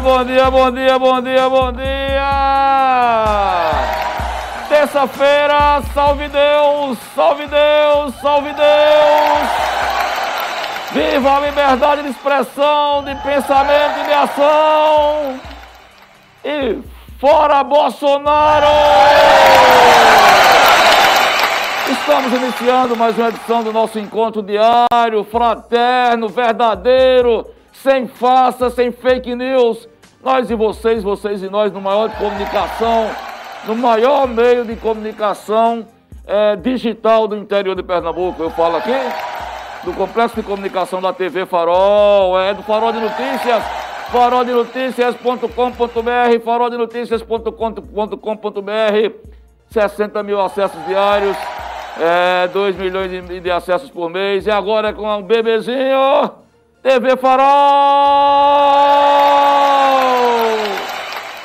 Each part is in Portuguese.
bom dia, bom dia, bom dia, bom dia! Terça-feira, salve Deus, salve Deus, salve Deus! Viva a liberdade de expressão, de pensamento e de ação! E fora Bolsonaro! Estamos iniciando mais uma edição do nosso encontro diário, fraterno, verdadeiro, sem farsa, sem fake news. Nós e vocês, vocês e nós, no maior de comunicação, no maior meio de comunicação é, digital do interior de Pernambuco. Eu falo aqui do Complexo de Comunicação da TV Farol, é do Farol de Notícias, faroldenotícias.com.br, faroldenotícias.com.br, 60 mil acessos diários é, 2 milhões de, de, acessos por mês. E agora com um bebezinho, TV Farol!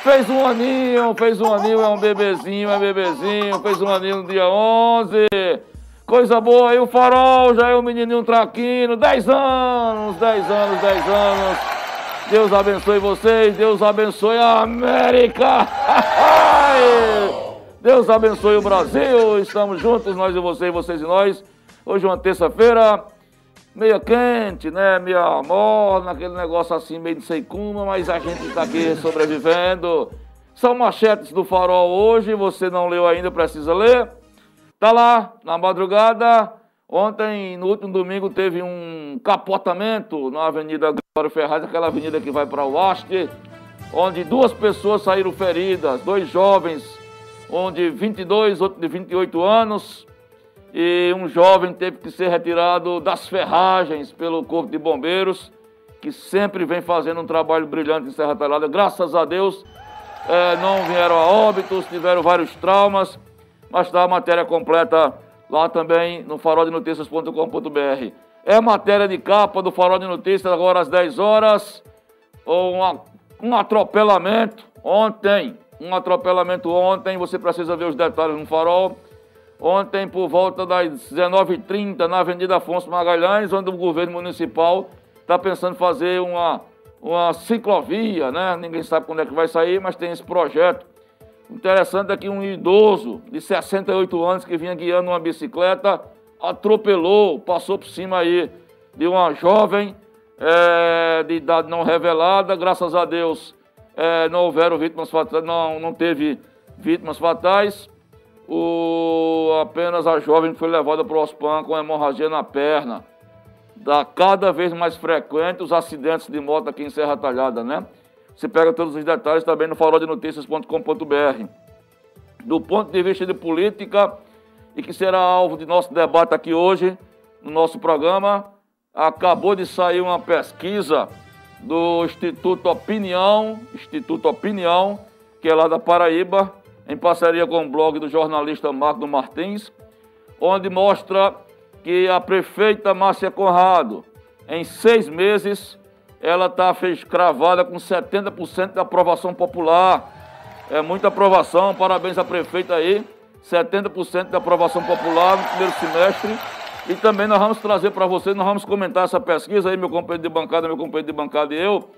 Fez um aninho, fez um aninho, é um bebezinho, é bebezinho, fez um aninho no dia 11. Coisa boa aí, o Farol já é um menininho traquino, 10 anos, 10 anos, 10 anos. Deus abençoe vocês, Deus abençoe a América! Deus abençoe o Brasil. Estamos juntos, nós e vocês, vocês e nós. Hoje é uma terça-feira, meia quente, né? Meia morna, aquele negócio assim, meio de sei como, mas a gente está aqui sobrevivendo. São manchetes do farol hoje, você não leu ainda, precisa ler. Tá lá, na madrugada. Ontem, no último domingo, teve um capotamento na Avenida Glória Ferraz, aquela avenida que vai para o Oeste, onde duas pessoas saíram feridas, dois jovens um de 22, outro de 28 anos, e um jovem teve que ser retirado das ferragens pelo Corpo de Bombeiros, que sempre vem fazendo um trabalho brilhante em Serra Talhada. Graças a Deus, é, não vieram a óbitos, tiveram vários traumas, mas está a matéria completa lá também no faroldenoticias.com.br. É matéria de capa do Farol de Notícias, agora às 10 horas, um, um atropelamento ontem um atropelamento ontem, você precisa ver os detalhes no farol. Ontem, por volta das 19h30, na Avenida Afonso Magalhães, onde o governo municipal está pensando fazer uma, uma ciclovia, né? Ninguém sabe quando é que vai sair, mas tem esse projeto. Interessante é que um idoso de 68 anos que vinha guiando uma bicicleta atropelou, passou por cima aí de uma jovem é, de idade não revelada, graças a Deus é, não houveram vítimas fatais, não, não teve vítimas fatais. O, apenas a jovem foi levada para o hospital com hemorragia na perna. Dá cada vez mais frequente os acidentes de moto aqui em Serra Talhada, né? Você pega todos os detalhes também no faroldenoticias.com.br. Do ponto de vista de política, e que será alvo de nosso debate aqui hoje, no nosso programa, acabou de sair uma pesquisa do Instituto Opinião, Instituto Opinião, que é lá da Paraíba, em parceria com o blog do jornalista Marco Martins, onde mostra que a prefeita Márcia Conrado, em seis meses, ela está cravada com 70% de aprovação popular. É muita aprovação, parabéns à prefeita aí. 70% de aprovação popular no primeiro semestre. E também nós vamos trazer para vocês, nós vamos comentar essa pesquisa aí, meu companheiro de bancada, meu companheiro de bancada e eu.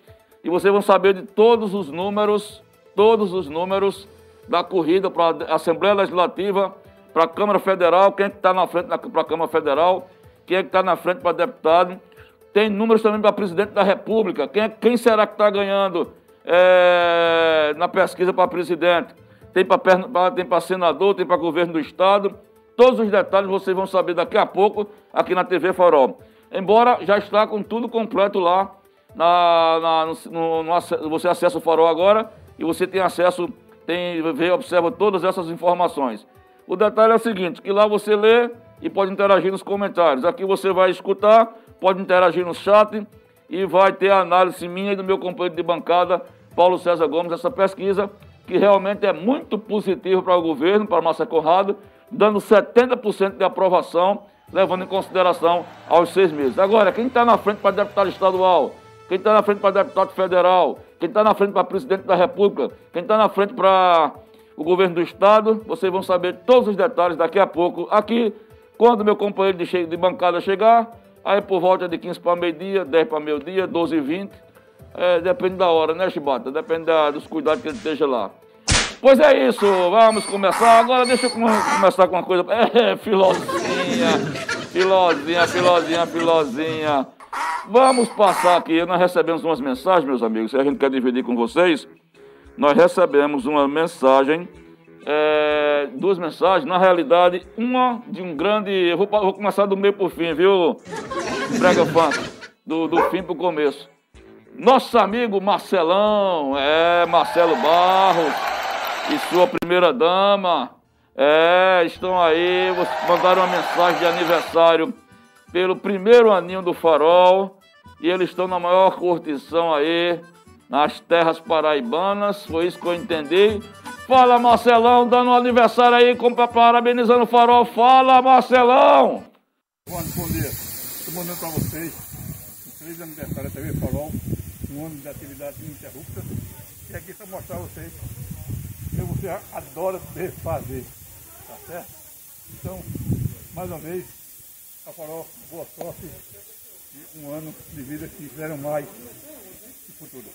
E vocês vão saber de todos os números, todos os números da corrida para a Assembleia Legislativa, para a Câmara Federal, quem é que está na frente para a Câmara Federal, quem é que está na frente para deputado. Tem números também para presidente da República. Quem, é, quem será que está ganhando é, na pesquisa para presidente? Tem para senador, tem para governo do Estado. Todos os detalhes vocês vão saber daqui a pouco aqui na TV Farol. Embora já está com tudo completo lá, na, na no, no, você acessa o Farol agora e você tem acesso, tem, vê, observa todas essas informações. O detalhe é o seguinte, que lá você lê e pode interagir nos comentários. Aqui você vai escutar, pode interagir no chat e vai ter a análise minha e do meu companheiro de bancada, Paulo César Gomes, essa pesquisa que realmente é muito positivo para o governo, para a Márcia Conrado, dando 70% de aprovação, levando em consideração aos seis meses. Agora, quem está na frente para deputado estadual, quem está na frente para deputado federal, quem está na frente para presidente da República, quem está na frente para o governo do Estado, vocês vão saber todos os detalhes daqui a pouco. Aqui, quando meu companheiro de, de bancada chegar, aí por volta de 15 para meio-dia, 10 para meio-dia, 12 e 20. É, depende da hora, né, Chibata? Depende da, dos cuidados que ele esteja lá. Pois é isso, vamos começar. Agora deixa eu começar com uma coisa. É, filozinha, filozinha, filozinha, filozinha. Vamos passar aqui. Nós recebemos umas mensagens, meus amigos, se a gente quer dividir com vocês nós recebemos uma mensagem, é, duas mensagens, na realidade, uma de um grande. Eu vou, vou começar do meio para o fim, viu? Brega funk, do, do fim para o começo. Nosso amigo Marcelão, é, Marcelo Barros e sua primeira dama, é, estão aí, mandaram uma mensagem de aniversário pelo primeiro aninho do farol e eles estão na maior curtição aí nas terras paraibanas, foi isso que eu entendi. Fala Marcelão, dando um aniversário aí, parabenizando o farol. Fala Marcelão! Bom, bom dia, estou mandando para vocês feliz aniversário da TV Farol, um ano de atividade ininterrupta. E aqui para mostrar a vocês que você adora fazer, tá certo? Então, mais uma vez, a Farol, boa sorte e um ano de vida que fizeram mais no futuro.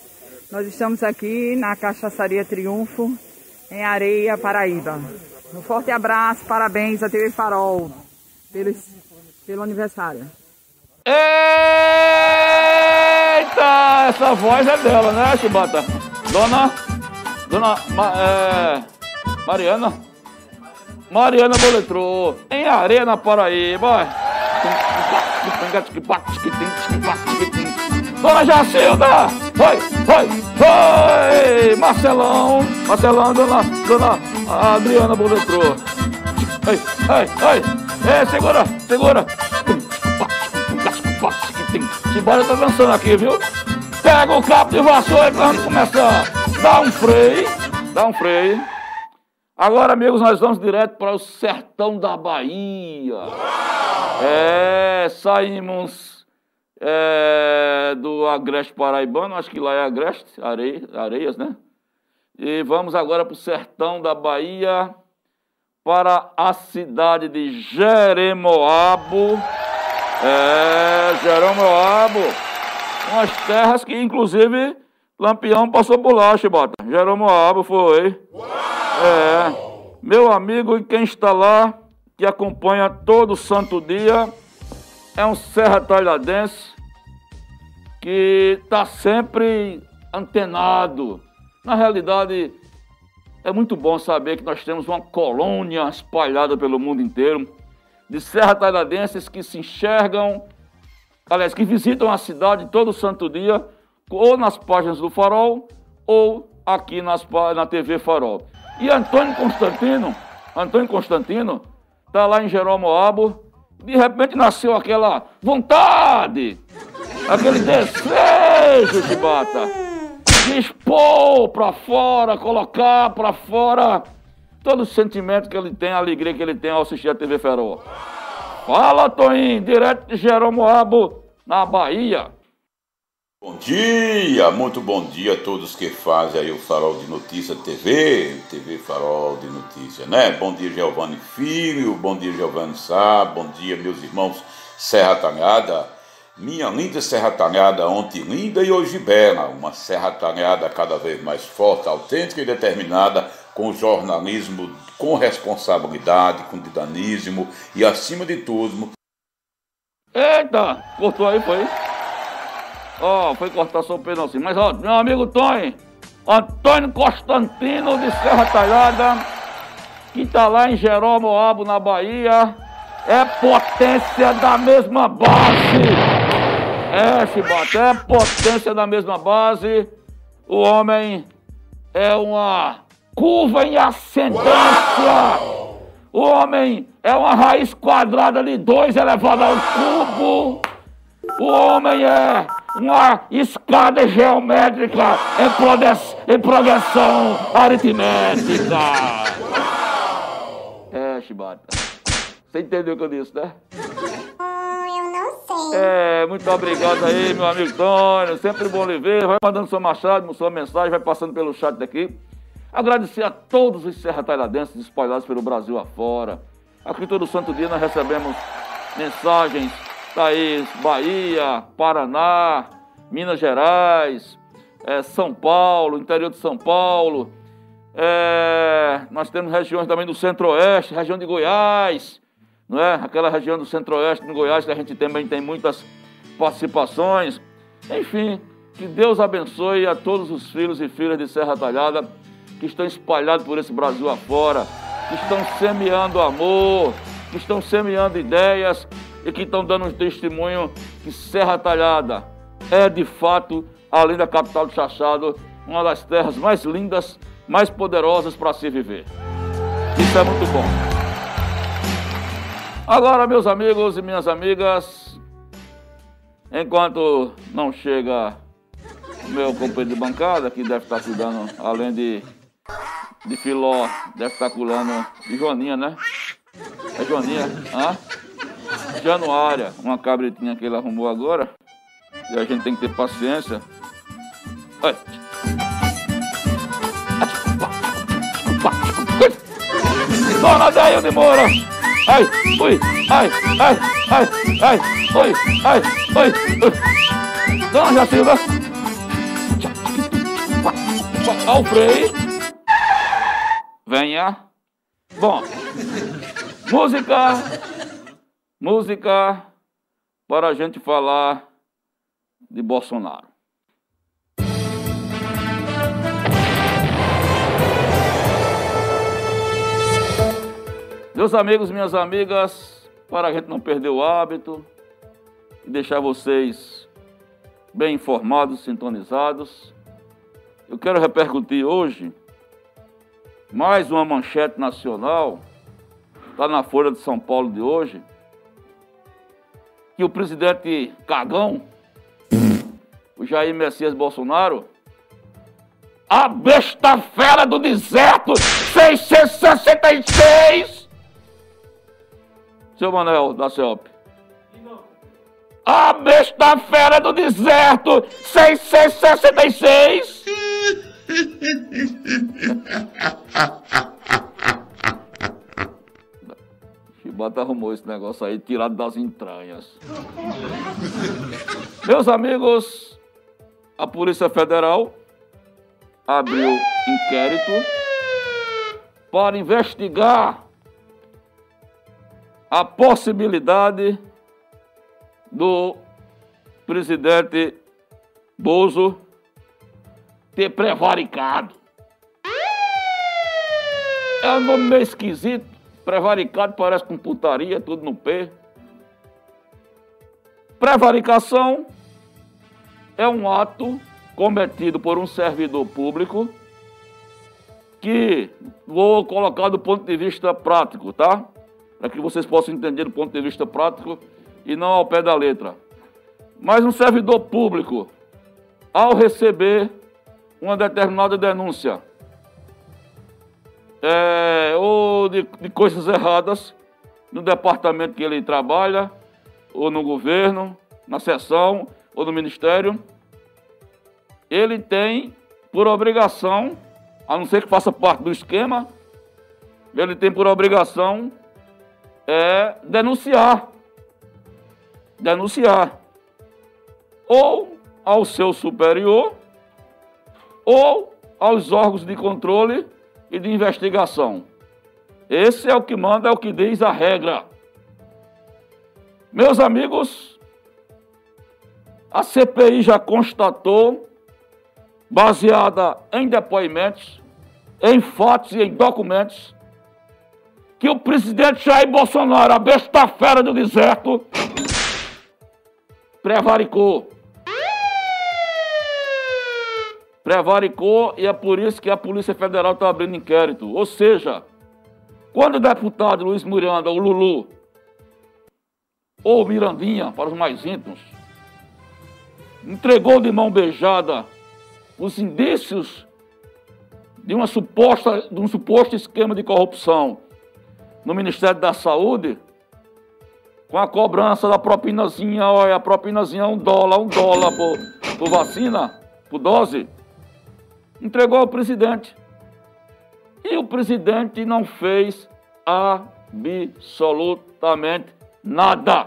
Nós estamos aqui na Cachaçaria Triunfo, em Areia, Paraíba. Um forte abraço, parabéns à TV Farol pelo, pelo aniversário. Eita! Essa voz é dela, né, Chibata? Dona. Dona. É, Mariana. Mariana Boletrô, em Areia, na Paraíba. Dona Jacilda! Oi, oi, oi! Marcelão! Marcelão, dona, dona Adriana Boletrô. Ei, ei, ei! É, segura, segura! Simbora tá dançando aqui, viu? Pega o cabo de vassoura e vamos começar. Dá um freio, dá um freio. Agora, amigos, nós vamos direto para o sertão da Bahia. É, saímos é, do Agreste Paraibano, acho que lá é Agreste, Areia, Areias, né? E vamos agora para o sertão da Bahia, para a cidade de Jeremoabo. É, Jeremoabo, umas terras que, inclusive, Lampião passou por lá, Chibata. Jeremoabo foi. É, meu amigo e quem está lá, que acompanha todo santo dia, é um serra talhadense que está sempre antenado. Na realidade, é muito bom saber que nós temos uma colônia espalhada pelo mundo inteiro de serra talhadenses que se enxergam, aliás, que visitam a cidade todo santo dia, ou nas páginas do Farol, ou aqui nas, na TV Farol. E Antônio Constantino, Antônio Constantino, está lá em Jeromoabo, de repente nasceu aquela vontade, aquele desejo de bata, de expor para fora, colocar para fora todo o sentimento que ele tem, a alegria que ele tem ao assistir a TV Ferro. Fala, Toninho, direto de Jeromoabo, na Bahia. Bom dia, muito bom dia a todos que fazem aí o Farol de Notícia TV, TV Farol de Notícia, né? Bom dia, Giovanni Filho, bom dia, Giovanni Sá, bom dia, meus irmãos Serra Talhada, minha linda Serra Talhada, ontem linda e hoje bela, uma Serra Talhada cada vez mais forte, autêntica e determinada com jornalismo com responsabilidade, com dinamismo e, acima de tudo... Eita, cortou aí, foi? Ó, oh, foi cortar só o pedacinho. Mas, ó, meu amigo Tony, Antônio Constantino de Serra Talhada, que tá lá em Jeromoabo, na Bahia, é potência da mesma base. É, Chibata, é potência da mesma base. O homem é uma curva em ascendência. O homem é uma raiz quadrada de 2 elevado ao cubo. O homem é uma escada geométrica em progressão aritmética. É, Chibata. Você entendeu o que eu disse, né? eu não sei. É, muito obrigado aí, meu amigo Tônio. Sempre bom lhe ver. Vai mandando seu machado, sua mensagem, vai passando pelo chat daqui. Agradecer a todos os serratalhadenses espalhados pelo Brasil afora. Aqui todo santo dia nós recebemos mensagens Thaís, Bahia, Paraná, Minas Gerais, é, São Paulo, interior de São Paulo. É, nós temos regiões também do Centro-Oeste, região de Goiás, não é? Aquela região do Centro-Oeste de Goiás que a gente também tem muitas participações. Enfim, que Deus abençoe a todos os filhos e filhas de Serra Talhada que estão espalhados por esse Brasil afora, que estão semeando amor, que estão semeando ideias e que estão dando um testemunho que Serra Talhada é de fato, além da capital do Chachado, uma das terras mais lindas, mais poderosas para se viver. Isso é muito bom. Agora, meus amigos e minhas amigas, enquanto não chega meu companheiro de bancada, que deve estar cuidando, além de, de Filó, deve estar cuidando de Joaninha, né? É Joaninha, hã? Januária, uma cabritinha que ele arrumou agora. E a gente tem que ter paciência. Ai. Dona Deia de Moura! Ai, ui, ai, ai, ai, ai, oi, ai, oi, ui. Dona Jacilda! Ao freio. Venha. Bom, música, música para a gente falar de Bolsonaro. Meus amigos, minhas amigas, para a gente não perder o hábito e deixar vocês bem informados, sintonizados, eu quero repercutir hoje mais uma manchete nacional, está na Folha de São Paulo de hoje, que o presidente Cagão, o Jair Messias Bolsonaro, a besta fera do deserto 666, seu Manuel da CEOP. A besta fera do deserto 666. Chibata arrumou esse negócio aí tirado das entranhas. Meus amigos, a Polícia Federal abriu inquérito para investigar a possibilidade do presidente Bozo ter prevaricado. É um nome meio esquisito. Prevaricado parece com putaria, tudo no P. Prevaricação é um ato cometido por um servidor público que vou colocar do ponto de vista prático, tá? Para que vocês possam entender do ponto de vista prático e não ao pé da letra. Mas um servidor público, ao receber uma determinada denúncia é, ou de, de coisas erradas no departamento que ele trabalha, ou no governo, na seção ou no ministério, ele tem por obrigação, a não ser que faça parte do esquema, ele tem por obrigação é, denunciar. Denunciar. Ou ao seu superior, ou aos órgãos de controle e de investigação. Esse é o que manda, é o que diz a regra. Meus amigos, a CPI já constatou, baseada em depoimentos, em fatos e em documentos, que o presidente Jair Bolsonaro, a besta fera do deserto, prevaricou. Prevaricou e é por isso que a Polícia Federal está abrindo inquérito. Ou seja, quando o deputado Luiz Miranda, o Lulu, ou Mirandinha, para os mais íntimos, entregou de mão beijada os indícios de, uma suposta, de um suposto esquema de corrupção no Ministério da Saúde, com a cobrança da propinazinha, olha, a propinazinha um dólar, um dólar por, por vacina, por dose, entregou ao presidente. E o presidente não fez absolutamente nada.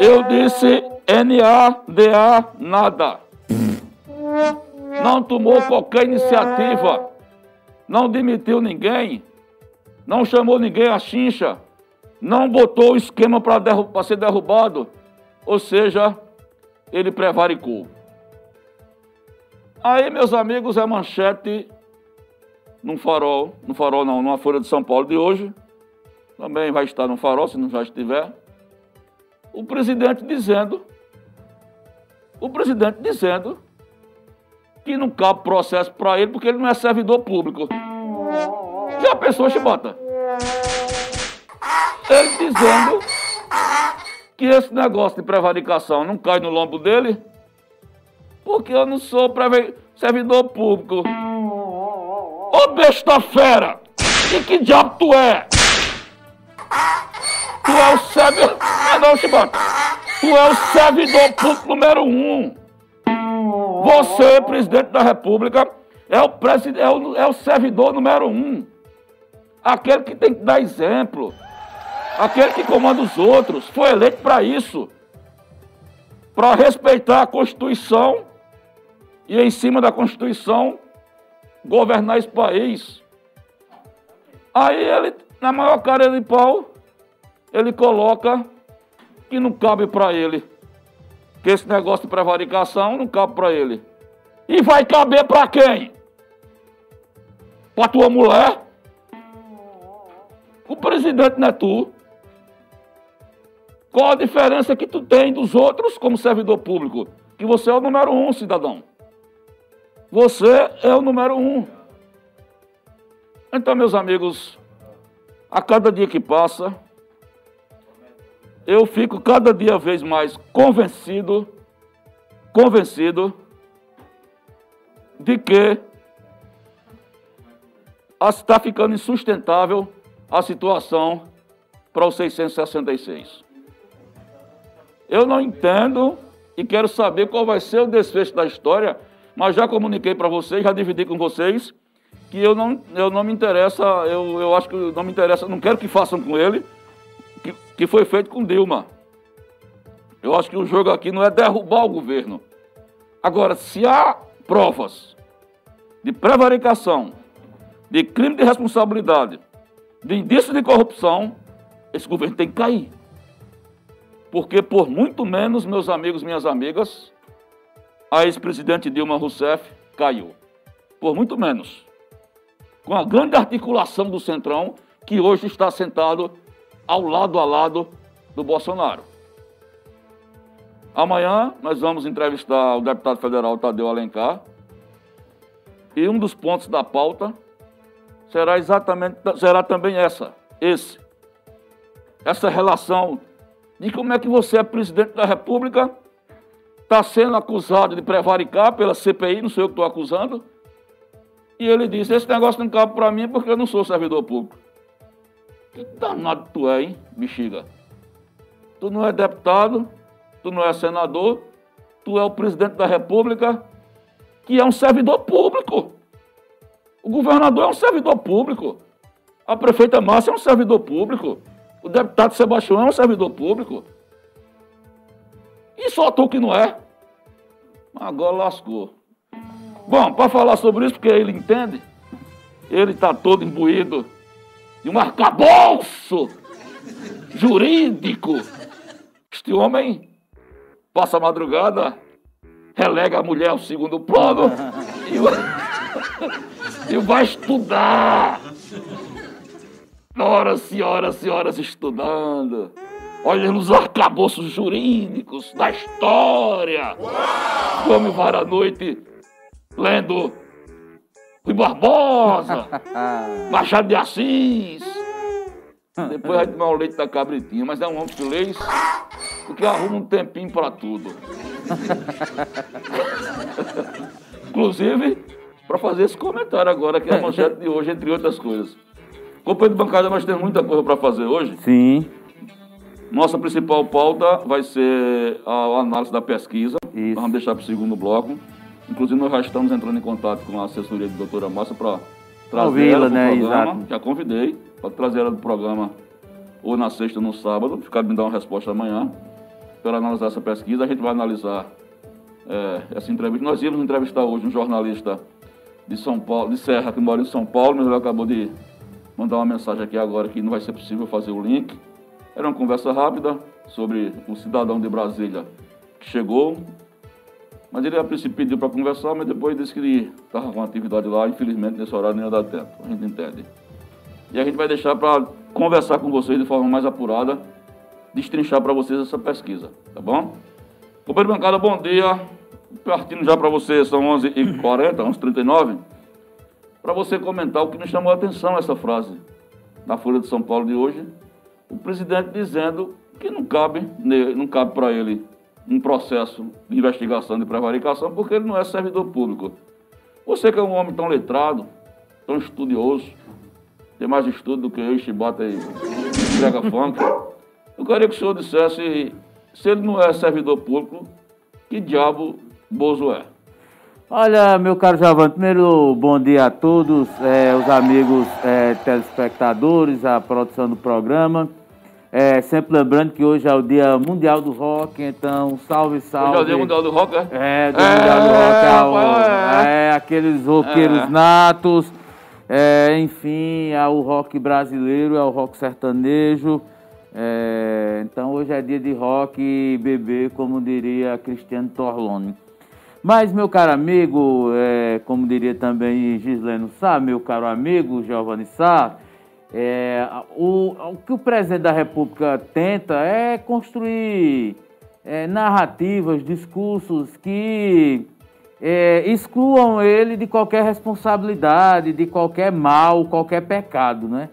Eu disse N-A-D-A, nada. Não tomou qualquer iniciativa. Não demitiu ninguém. Não chamou ninguém à chincha. Não botou o esquema para ser derrubado. Ou seja, ele prevaricou. Aí, meus amigos, é manchete num farol, no farol não, numa Folha de São Paulo de hoje, também vai estar no farol, se não já estiver, o presidente dizendo, o presidente dizendo que não cabe processo para ele porque ele não é servidor público. Já pensou, Chibata? Ele dizendo que esse negócio de prevaricação não cai no lombo dele porque eu não sou servidor público. Ô besta fera! E que diabo tu é? Tu é o servidor. Ah não, Chibata. Tu é o servidor público número um. Você, presidente da República, é o, presid... é o, é o servidor número um. Aquele que tem que dar exemplo. Aquele que comanda os outros. Foi eleito para isso. Para respeitar a Constituição e, em cima da Constituição, governar esse país. Aí ele, na maior cara de pau, ele coloca que não cabe para ele. Que esse negócio de prevaricação não cabe para ele. E vai caber para quem? Para tua mulher? O presidente não é tu. Qual a diferença que tu tem dos outros como servidor público? Que você é o número um, cidadão. Você é o número um. Então, meus amigos, a cada dia que passa, eu fico cada dia vez mais convencido, convencido de que está ficando insustentável a situação para os 666. Eu não entendo e quero saber qual vai ser o desfecho da história mas já comuniquei para vocês, já dividi com vocês, que eu não, eu não me interessa, eu, eu acho que não me interessa, não quero que façam com ele, que, que foi feito com Dilma. Eu acho que o jogo aqui não é derrubar o governo. Agora, se há provas de prevaricação, de crime de responsabilidade, de indício de corrupção, esse governo tem que cair. Porque por muito menos, meus amigos, minhas amigas, a ex-presidente Dilma Rousseff caiu. Por muito menos. Com a grande articulação do Centrão, que hoje está sentado ao lado a lado do Bolsonaro. Amanhã nós vamos entrevistar o deputado federal Tadeu Alencar. E um dos pontos da pauta será exatamente será também essa, esse. Essa relação de como é que você é presidente da República está sendo acusado de prevaricar pela CPI, não sou eu que estou acusando. E ele disse: Esse negócio não cabe para mim porque eu não sou servidor público. Que danado tu é, hein, bexiga? Tu não é deputado, tu não é senador, tu é o presidente da República, que é um servidor público. O governador é um servidor público. A prefeita Márcia é um servidor público. O deputado Sebastião é um servidor público. E só tu que não é. Agora lascou. Bom, para falar sobre isso, porque ele entende, ele está todo imbuído de um arcabouço jurídico. Este homem passa a madrugada, relega a mulher ao segundo plano e, e vai estudar. Horas e horas e horas estudando olha nos arcabouços jurídicos da história. Para a noite lendo Rui Barbosa, Machado de Assis. Depois vai tomar o leite da cabritinha, mas é um homem lê porque arruma um tempinho para tudo. Inclusive, para fazer esse comentário agora, que é a manchete de hoje, entre outras coisas. Companheiro de bancada, nós temos muita coisa para fazer hoje. Sim. Nossa principal pauta vai ser a análise da pesquisa. Isso. Vamos deixar para o segundo bloco. Inclusive, nós já estamos entrando em contato com a assessoria da doutora Márcia para trazer ela para né? programa. Exato. Já convidei para trazer ela do programa ou na sexta ou no sábado. Ficar me dar uma resposta amanhã para analisar essa pesquisa. A gente vai analisar é, essa entrevista. Nós íamos entrevistar hoje um jornalista de São Paulo, de Serra, que mora em São Paulo, mas ele acabou de mandar uma mensagem aqui agora que não vai ser possível fazer o link. Era uma conversa rápida sobre o cidadão de Brasília que chegou. Mas ele a princípio pediu para conversar, mas depois disse que estava com atividade lá. Infelizmente, nesse horário não ia dar tempo. A gente entende. E a gente vai deixar para conversar com vocês de forma mais apurada, destrinchar para vocês essa pesquisa, tá bom? Companheiro bancada, bom dia. Partindo já para você, são 11h40, 11h39. Para você comentar o que me chamou a atenção essa frase na Folha de São Paulo de hoje. O presidente dizendo que não cabe, não cabe para ele um processo de investigação de prevaricação, porque ele não é servidor público. Você que é um homem tão letrado, tão estudioso, tem mais estudo do que eu, chibata e entrega funk. Eu queria que o senhor dissesse, se ele não é servidor público, que diabo Bozo é? Olha, meu caro Javan, primeiro bom dia a todos, eh, os amigos eh, telespectadores, a produção do programa. Eh, sempre lembrando que hoje é o Dia Mundial do Rock, então salve, salve. Hoje é o Dia Mundial do Rock, é? É, Dia Mundial do Rock, é, o- rapaz, é, aqueles roqueiros É. natos, é, enfim, é o rock brasileiro, é o rock sertanejo. é, então hoje é dia de rock e bebê, como diria Cristiano Torlone. Mas, meu caro amigo, é, como diria também Gisleno Sá, meu caro amigo Giovanni Sá, é, o, o que o presidente da República tenta é construir é, narrativas, discursos que é, excluam ele de qualquer responsabilidade, de qualquer mal, qualquer pecado, né?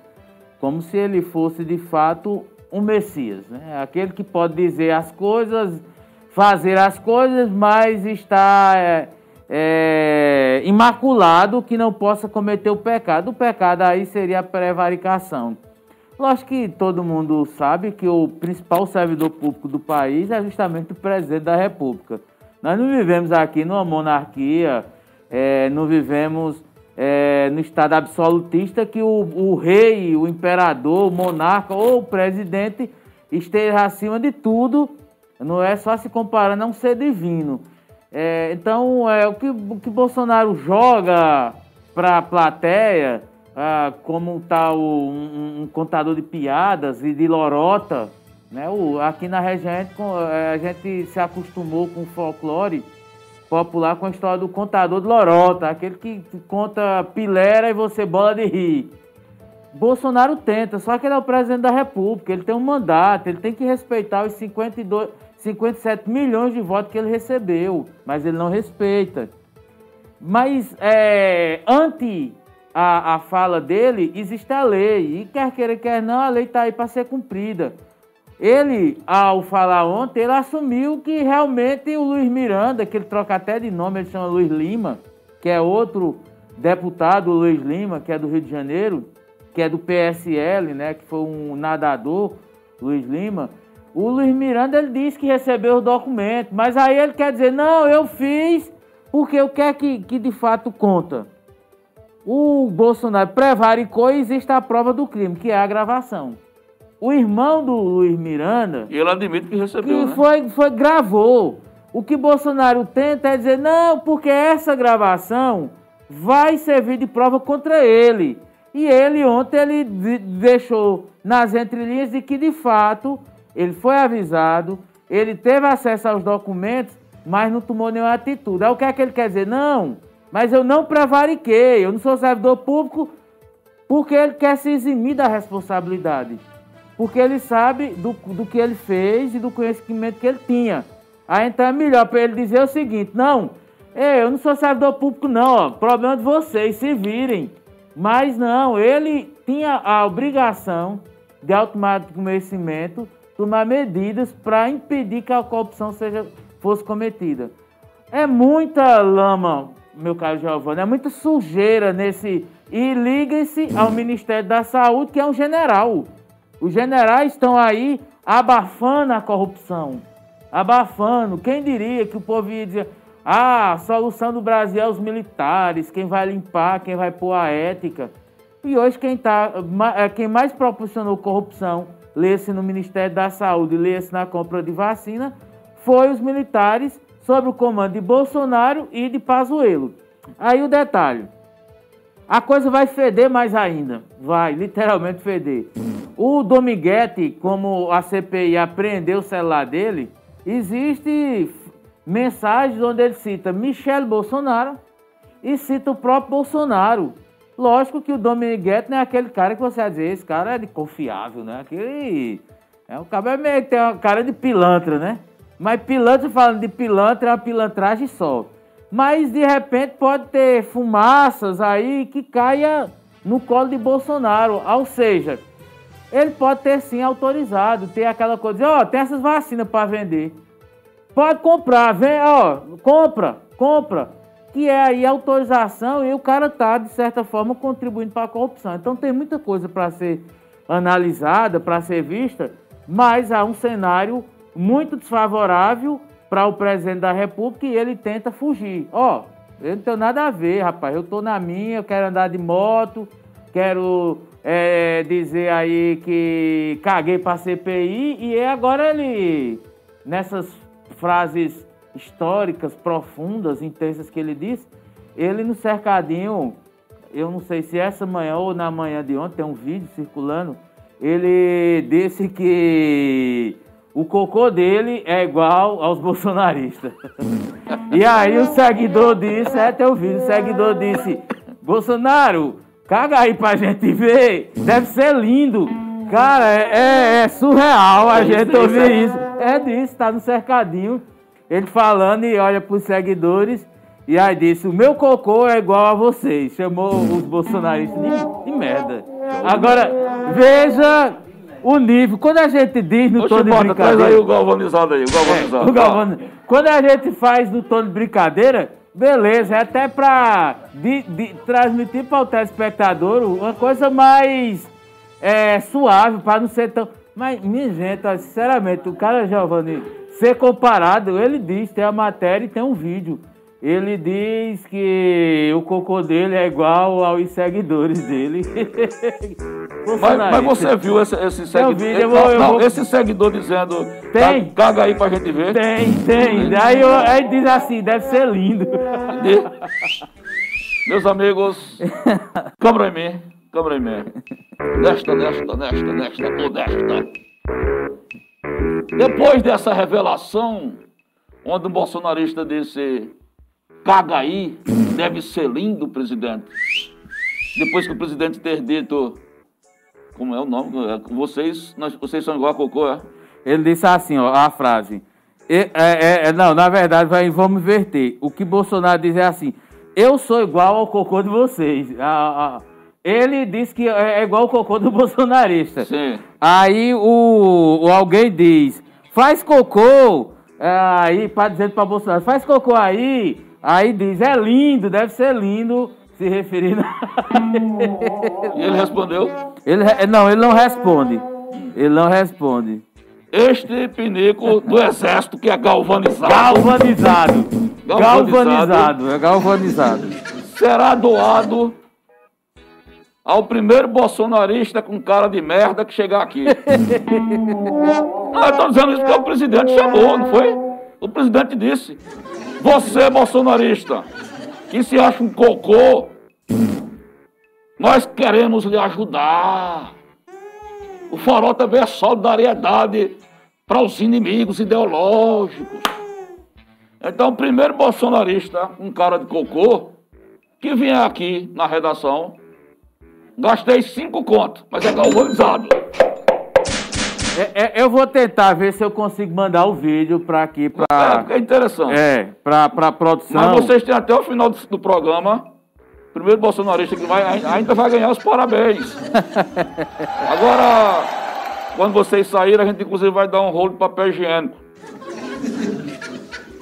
Como se ele fosse de fato um Messias, né? Aquele que pode dizer as coisas, fazer as coisas, mas está é, imaculado que não possa cometer o pecado. O pecado aí seria a prevaricação. Lógico que todo mundo sabe que o principal servidor público do país é justamente o presidente da República. Nós não vivemos aqui numa monarquia, é, não vivemos é, no estado absolutista que o, o rei, o imperador, o monarca ou o presidente esteja acima de tudo. Não é só se comparando a um ser divino. É, então, é, o, que, o que Bolsonaro joga para a plateia, ah, como tá o, um, um contador de piadas e de lorota, né? O, aqui na região eh, a gente se acostumou com o folclore popular com a história do contador de lorota, aquele que conta pilera e você bola de rir. Bolsonaro tenta, só que ele é o presidente da República, ele tem um mandato, ele tem que respeitar os 52, 57 milhões de votos que ele recebeu, mas ele não respeita. Mas é, ante a, a fala dele, existe a lei, e quer queira, quer não, a lei está aí para ser cumprida. Ele, ao falar ontem, ele assumiu que realmente o Luiz Miranda, que ele troca até de nome, ele chama Luiz Lima, que é outro deputado, o Luiz Lima, que é do Rio de Janeiro, que é do PSL, né, que foi um nadador, Luiz Lima. O Luiz Miranda, ele disse que recebeu os documentos, mas aí ele quer dizer, não, eu fiz porque o que é que, que de fato conta? O Bolsonaro prevaricou e existe a prova do crime, que é a gravação. O irmão do Luiz Miranda, E ele admite que recebeu, que né? foi, foi gravou. O que Bolsonaro tenta é dizer, não, porque essa gravação vai servir de prova contra ele. E ele ontem ele de- deixou nas entrelinhas de que de fato ele foi avisado, ele teve acesso aos documentos, mas não tomou nenhuma atitude. Aí o que é que ele quer dizer? Não, mas eu não prevariquei, eu não sou servidor público porque ele quer se eximir da responsabilidade. Porque ele sabe do, do que ele fez e do conhecimento que ele tinha. Aí então é melhor para ele dizer o seguinte: não, eu não sou servidor público, não, ó, problema de vocês, se virem. Mas não, ele tinha a obrigação de, tomar conhecimento, tomar medidas para impedir que a corrupção seja, fosse cometida. É muita lama meu caro Giovanni, é muita sujeira nesse. E ligue-se ao Ministério da Saúde, que é um general. Os generais estão aí abafando a corrupção. Abafando. Quem diria que o povo ia dizer. Ah, a solução do Brasil é os militares, quem vai limpar, quem vai pôr a ética. E hoje quem, tá, é, quem mais proporcionou corrupção, lê-se no Ministério da Saúde, lê-se na compra de vacina, foi os militares sob o comando de Bolsonaro e de Pazuello. Aí o detalhe, a coisa vai feder mais ainda, vai literalmente feder. O Dominguete, como a CPI apreendeu o celular dele, existe mensagens onde ele cita Michele Bolsonaro e cita o próprio Bolsonaro. Lógico que o Dominguete não é aquele cara que você vai dizer, esse cara é de confiável, né? Aquele. É, o cabelo é meio que tem uma cara de pilantra, né? Mas pilantra, falando de pilantra, é uma pilantragem só. Mas de repente pode ter fumaças aí que caia no colo de Bolsonaro. Ou seja, ele pode ter sim autorizado, ter aquela coisa, ó, oh, tem essas vacinas para vender. Pode comprar, vem, ó, compra, compra. Que é aí autorização e o cara tá, de certa forma, contribuindo para a corrupção. Então tem muita coisa para ser analisada, para ser vista, mas há um cenário muito desfavorável para o presidente da República e ele tenta fugir. Ó, oh, eu não tenho nada a ver, rapaz. Eu tô na minha, eu quero andar de moto, quero é, dizer aí que caguei para CPI e agora ele, nessas frases históricas, profundas, intensas que ele disse, ele no cercadinho, eu não sei se essa manhã ou na manhã de ontem, tem um vídeo circulando, ele disse que o cocô dele é igual aos bolsonaristas. e aí o seguidor disse, é teu vídeo, o seguidor disse, Bolsonaro, caga aí pra gente ver, deve ser lindo. Cara, é, é, é surreal a gente ouvir isso. É disso, tá no cercadinho. Ele falando e olha pros seguidores e aí disse, o meu cocô é igual a vocês. Chamou os bolsonaristas de, de merda. Agora, veja o nível. Quando a gente diz no Oxe, tom de bota, brincadeira. Traz aí o galvanizado aí, o galvanizado. É, o galvanizado. Quando a gente faz no tom de brincadeira, beleza, é até de, transmitir para o telespectador uma coisa mais é, suave, para não ser tão. Mas, minha gente, sinceramente, o cara Giovanni, ser comparado, ele diz, tem a matéria e tem um vídeo. Ele diz que o cocô dele é igual aos seguidores dele. mas, mas, você viu esse, esse seguidor? Vídeo, eu vou, eu não, vou... esse seguidor dizendo. Tem? Caga aí pra gente ver. Tem, tem. Aí, eu, aí diz assim, deve ser lindo. Meus amigos, câmera em mim, câmera em mim. Nesta, nesta, nesta, nesta, ou nesta. Depois dessa revelação, onde um bolsonarista disse Caga aí, deve ser lindo, presidente. Depois que o presidente ter dito. Como é o nome? É, vocês, nós, vocês são igual a cocô, é? Ele disse assim, ó, a frase. É, é, é, não, na verdade, vai, vamos inverter. O que Bolsonaro diz é assim: eu sou igual ao cocô de vocês. Ele disse que é, é igual ao cocô do bolsonarista. Sim. Aí o, o alguém diz: faz cocô. Aí, para dizer para Bolsonaro: faz cocô aí. Aí diz, é lindo, deve ser lindo, se referindo a... E ele respondeu? Ele, não, ele não responde. Ele não responde. Este pinico do exército que é galvanizado. Galvanizado. Galvanizado, é galvanizado. Será doado ao primeiro bolsonarista com cara de merda que chegar aqui. ah, tô dizendo isso porque o presidente chamou, não foi? O presidente disse. Você, bolsonarista, que se acha um cocô, nós queremos lhe ajudar. O farol também é solidariedade para os inimigos ideológicos. Então, o primeiro bolsonarista, um cara de cocô, que vier aqui na redação, gastei cinco contos, mas é galvanizado. É, é, eu vou tentar ver se eu consigo mandar o vídeo para aqui. Pra, é, é interessante. É, para a produção. Mas vocês têm até o final do, do programa. Primeiro bolsonarista que vai, ainda vai ganhar os parabéns. Agora, quando vocês saírem, a gente inclusive vai dar um rolo de papel higiênico.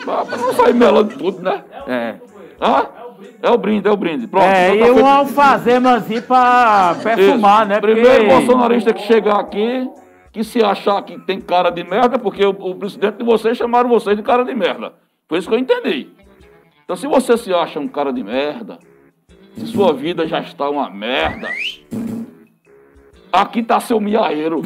Para não sair melando tudo, né? É. Hã? É o brinde, é o brinde. Pronto. É, tá e um alfazemazinho pra perfumar, Isso. né? Primeiro Porque- bolsonarista que chegar aqui, que se achar que tem cara de merda, porque o, o presidente de vocês chamaram vocês de cara de merda. Foi isso que eu entendi. Então se você se acha um cara de merda, se sua vida já está uma merda, aqui tá seu miaeiro.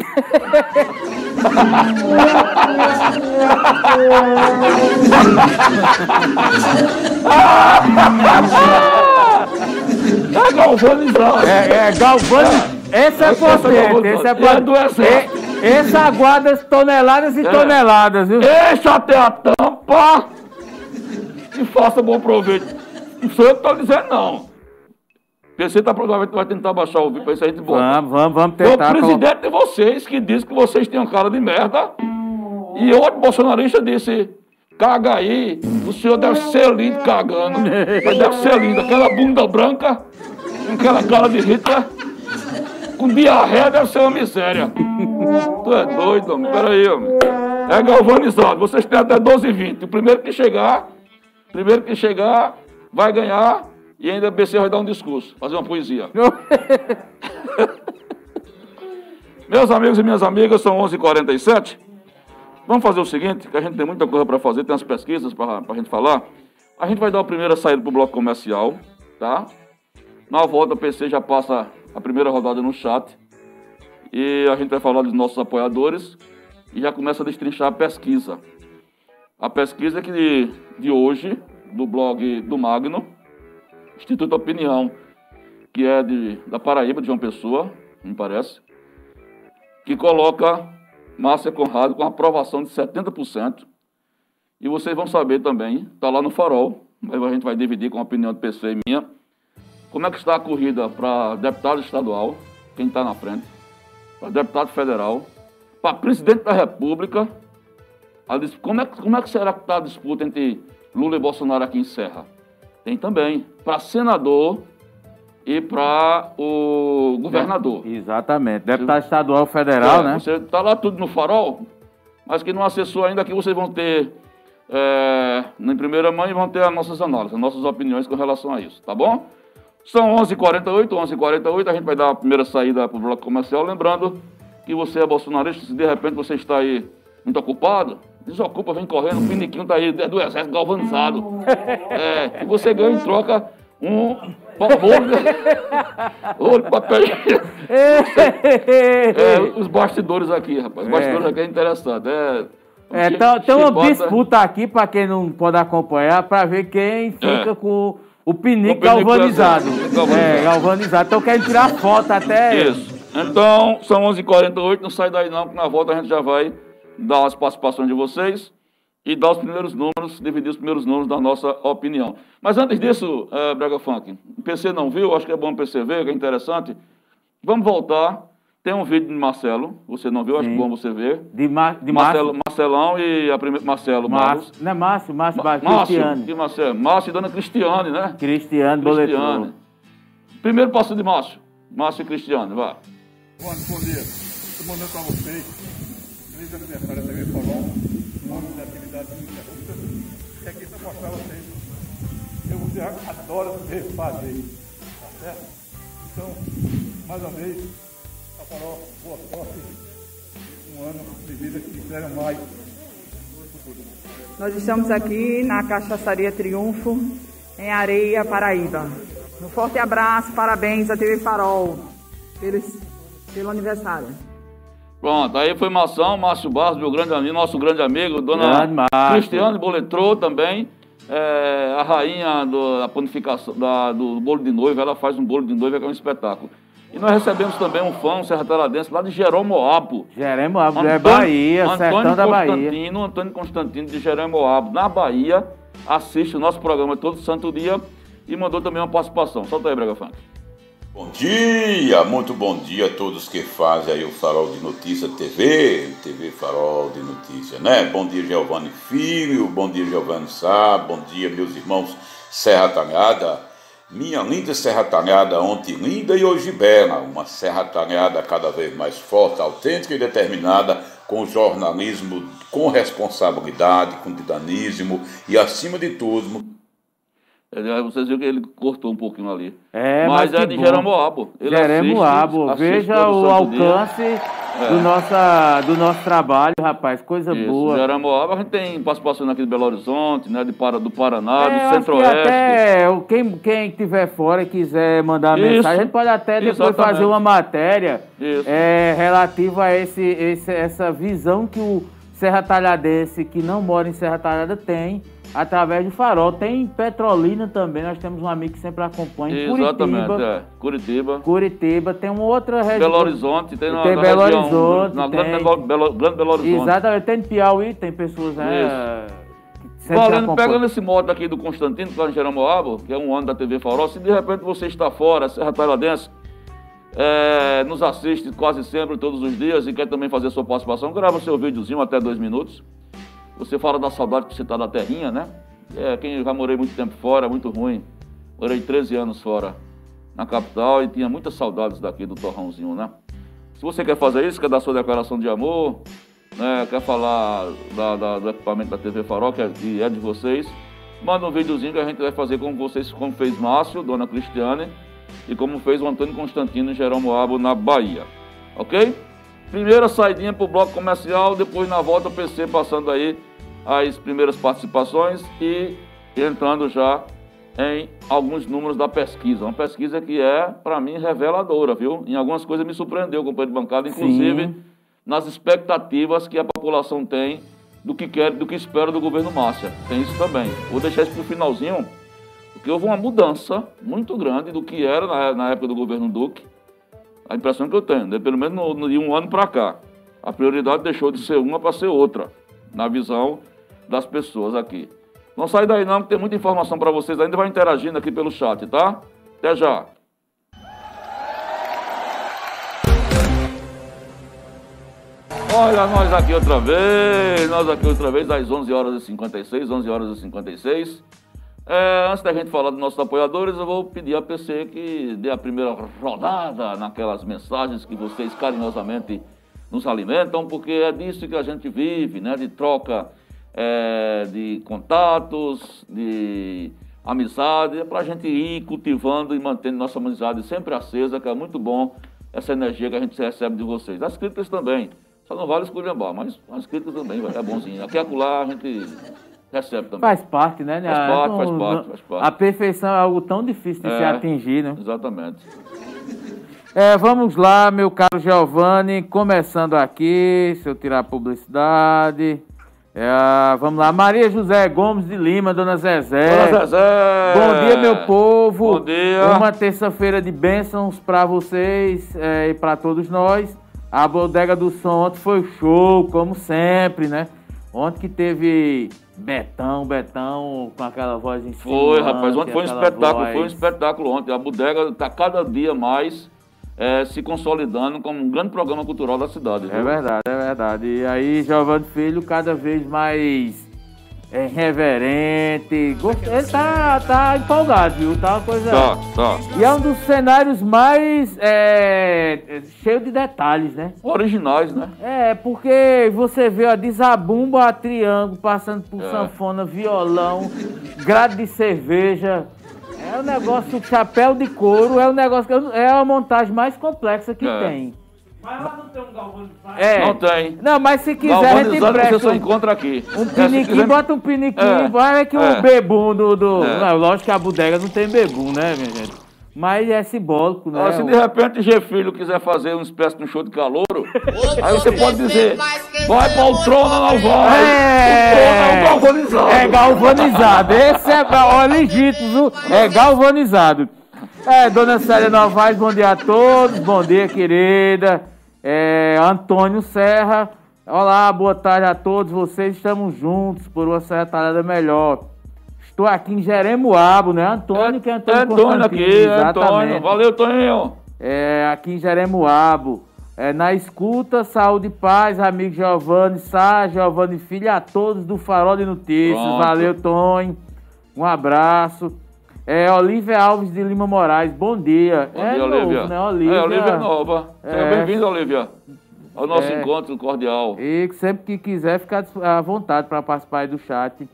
É galvanizado. É, é Galvani. Esse é Esse é potente, esse é é potente. E- Esse aguarda toneladas e É. toneladas, viu? Deixa até a tampa e faça bom proveito. Não sou eu que estou dizendo, não. PC tá provavelmente vai tentar baixar o vídeo para isso a gente bota. Vamos, vamos, vamos Foi o tentar. presidente de vocês que disse que vocês têm uma cara de merda. E outro bolsonarista disse: caga aí, o senhor deve ser lindo cagando. Ele deve ser lindo, aquela bunda branca, com aquela cara de Hitler, com diarreia deve ser uma miséria. Tu é doido, homem. Peraí, homem. É galvanizado. Vocês têm até 12 e 20. O primeiro que chegar, primeiro que chegar, vai ganhar. E ainda o BC vai dar um discurso, fazer uma poesia. Meus amigos e minhas amigas, são 11h47. Vamos fazer o seguinte, que a gente tem muita coisa para fazer, tem as pesquisas para a gente falar. A gente vai dar a primeira saída para o bloco comercial, tá? Na volta, o PC já passa a primeira rodada no chat. E a gente vai falar dos nossos apoiadores e já começa a destrinchar a pesquisa. A pesquisa que de, de hoje, do blog do Magno, Instituto Opinião, que é de, da Paraíba, de João Pessoa, me parece, que coloca Márcia Conrado com aprovação de 70%. E vocês vão saber também, está lá no Farol, aí a gente vai dividir com a opinião do PC e minha, como é que está a corrida para deputado estadual, quem está na frente, para deputado federal, para presidente da República. Como, é, como é que será que está a disputa entre Lula e Bolsonaro aqui em Serra? Tem também para senador e para o governador. Exatamente. Deputado estadual federal, É, né? Você está lá tudo no farol, mas que não acessou ainda, aqui vocês vão ter, é, em primeira mão, e vão ter as nossas análises, as nossas opiniões com relação a isso, tá bom? São 11h48, 11h48, a gente vai dar a primeira saída para o bloco comercial, lembrando que você é bolsonarista, se de repente você está aí muito ocupado, desocupa, vem correndo, o piniquinho está aí, é do exército galvanizado. É, e você ganha em troca um bolo, olho, papel. É, os bastidores aqui, rapaz. Os bastidores aqui é interessante. É, É, Chi- tá- tem uma disputa aqui, para quem não pode acompanhar, para ver quem fica É. com o pinico pinico galvanizado. galvanizado. É, galvanizado. Então querem tirar foto até. Isso. Então, são 11h48, não sai daí não, que na volta a gente já vai dar as participações de vocês e dar os primeiros números, dividir os primeiros números da nossa opinião. Mas antes disso, eh, Brega Funk, o PC não viu, acho que é bom o PC ver, que é interessante. Vamos voltar. Tem um vídeo de Marcelo, você não viu, acho Sim. bom você ver. De, Ma de Marcelo, Márcio. Marcelão e a primeira. Marcelo. Márcio. Não é Márcio, Márcio, Márcio Márcio, Cristiano. que Marcelo? Márcio e Dona Cristiane, né? Cristiano Cristiane. Boletrou. Primeiro passo de Márcio. Márcio e Cristiane, vá. Bom, bom dia. Estou mandando para vocês. Feliz aniversário da TV. Um ano de atividade ininterrupta. E aqui para mostrar a vocês. Eu você adora ver fazer. Tá certo? Então, mais uma vez, a Farol, boa sorte. Um ano de vida que quiserem mais. Nós estamos aqui na Cachaçaria Triunfo, em Areia, Paraíba. Um forte abraço, parabéns à TV Farol pelo, pelo aniversário. Pronto, aí foi Mação, Márcio Barros, meu grande amigo, nosso grande amigo, dona Grande. Cristiane Boletrou também. é, a rainha do- da panificação da- do bolo de noiva, ela faz um bolo de noiva que é um espetáculo. E nós recebemos também um fã, um serrataradense, lá de Jeromoabo. Jeremo é Bahia, sertão da Bahia. Constantino, Antônio Constantino de Jeromoabo, na Bahia, assiste o nosso programa todo santo dia e mandou também uma participação. Solta aí, Brega Funk. Bom dia, muito bom dia a todos que fazem aí o Farol de Notícia TV, TV Farol de Notícia, né? Bom dia, Giovanni Filho, bom dia, Giovanni Sá, bom dia, meus irmãos Serra Talhada. Minha linda Serra Talhada, ontem linda e hoje bela, uma Serra Talhada cada vez mais forte, autêntica e determinada com jornalismo, com responsabilidade, com dinamismo e, acima de tudo, Vocês viram que ele cortou um pouquinho ali. É, mas, mas é de bom. Jeremoabo. Veja o dia. alcance do, nossa, do nosso trabalho, rapaz. Coisa Isso, boa. Jeremoabo, a gente tem participação aqui de Belo Horizonte, né, de do Paraná, É, do Centro-Oeste. até quem, quem estiver fora e quiser mandar Isso. mensagem, a gente pode até depois Exatamente. fazer uma matéria Isso. é, relativa a esse, esse- essa visão que o Serra Talhadense, que não mora em Serra Talhada, tem através do farol. Tem em Petrolina também, nós temos um amigo que sempre acompanha. Exatamente, Curitiba, é. Curitiba. Curitiba, tem uma outra região. Belo Horizonte, tem na, Tem na Belo região, Horizonte, na tem. grande Belo, grande Belo Horizonte. Exatamente, tem em Piauí, tem pessoas né, sempre Valendo, pegando esse modo aqui do Constantino, em Jeremoabo, que é um ano da TV Farol, se de repente você está fora, Serra Tailadense, é, nos assiste quase sempre, todos os dias, e quer também fazer sua participação, grava seu videozinho até dois minutos. Você fala da saudade que você está da terrinha, né? É, quem já morei muito tempo fora, muito ruim. Morei 13 anos fora, na capital, e tinha muitas saudades daqui do Torrãozinho, né? Se você quer fazer isso, quer dar sua declaração de amor, né, quer falar da- da- do equipamento da TV Farol, que é, que é de vocês, manda um videozinho que a gente vai fazer como vocês, como fez Márcio, Dona Cristiane, e como fez o Antônio Constantino em Jeromoabo, na Bahia. Ok? Primeira saidinha pro bloco comercial, depois na volta o PC passando aí as primeiras participações e entrando já em alguns números da pesquisa. Uma pesquisa que é, para mim, reveladora, viu? Em algumas coisas me surpreendeu, companheiro de bancada, inclusive Sim. nas expectativas que a população tem do que quer, do que espera do governo Márcia. Tem isso também. Vou deixar isso para o finalzinho, porque houve uma mudança muito grande do que era na, na época do governo Duque. A impressão que eu tenho, né? pelo menos no, no- de um ano para cá. A prioridade deixou de ser uma para ser outra, na visão das pessoas aqui. Não sai daí não, que tem muita informação para vocês ainda. Vai interagindo aqui pelo chat, tá? Até já. Olha nós aqui outra vez, nós aqui outra vez, às 11 horas e 56, 11 horas e 56. É, antes da gente falar dos nossos apoiadores, eu vou pedir a PC que dê a primeira rodada naquelas mensagens que vocês carinhosamente nos alimentam, porque é disso que a gente vive, né? De troca é, de contatos, de amizade, é para a gente ir cultivando e mantendo nossa amizade sempre acesa, que é muito bom essa energia que a gente recebe de vocês. As críticas também, só não vale esculhambar, mas as críticas também é bonzinho. Aqui e acolá a gente recebe também. Faz parte, né? Faz parte, faz parte, faz parte. A perfeição é algo tão difícil de se É. atingir, né? Exatamente. É, vamos lá, meu caro Giovanni, começando aqui, se eu tirar a publicidade. É, vamos lá, Maria José Gomes de Lima, Dona Zezé. Dona Zezé! Bom dia, meu povo. Bom dia. Uma terça-feira de bênçãos para vocês é, e para todos nós. A bodega do som ontem foi show, como sempre, né? Ontem que teve Betão, Betão com aquela voz em cima. Foi, rapaz, ontem foi um espetáculo, voz- foi um espetáculo ontem. A bodega está cada dia mais eh, se consolidando como um grande programa cultural da cidade. É viu? verdade, é verdade. E aí, Giovanni Filho, cada vez mais é, reverente. Ele tá, tá empolgado, viu? Tá uma coisa. Tá, tá. E é um dos cenários mais é, é, cheio de detalhes, né? Originais, né? É, porque você vê a desabumba a triângulo, passando por É. sanfona, violão, grade de cerveja. É um negócio, chapéu de couro, é um negócio que eu- é a montagem mais complexa que É. tem. Mas lá não tem um galvão de praia. É. Não tem. Não, mas se quiser, a gente Galvanizado você só um, encontra aqui. um É, piniquinho, quiser- bota um piniquinho, É, vai que é. o bebum do... do... É. Não, lógico que a bodega não tem bebum, né, minha gente? Mas é simbólico, né? Ó, se de repente G Filho quiser fazer uma espécie de um show de calouro, aí você pode dizer, vai pra o trono, não vai. O trono é galvanizado. É galvanizado. Esse é ó, legítimo, viu? É galvanizado. É, dona Célia Novaes, bom dia a todos. Bom dia, querida. É, Antônio Serra. Olá, boa tarde a todos vocês. Estamos juntos por uma Serra Talhada melhor. Estou aqui em Jeremoabo, né? Antônio, que é Antônio É Antônio aqui, é exatamente. Antônio. Valeu, Toninho. É, aqui em Jeremoabo. É, na escuta, saúde e paz, amigo Giovanni Sá, Giovanni Filho, a todos do Farol de Notícias. Pronto. Valeu, Tonho. Um abraço. É, Olívia Alves de Lima Moraes, bom dia. Bom é dia, novo, Olivia. né? Olívia. É, Olivia Nova. Seja É. bem-vindo, Olivia, ao nosso É. encontro cordial. E sempre que quiser, ficar à vontade para participar aí do chat.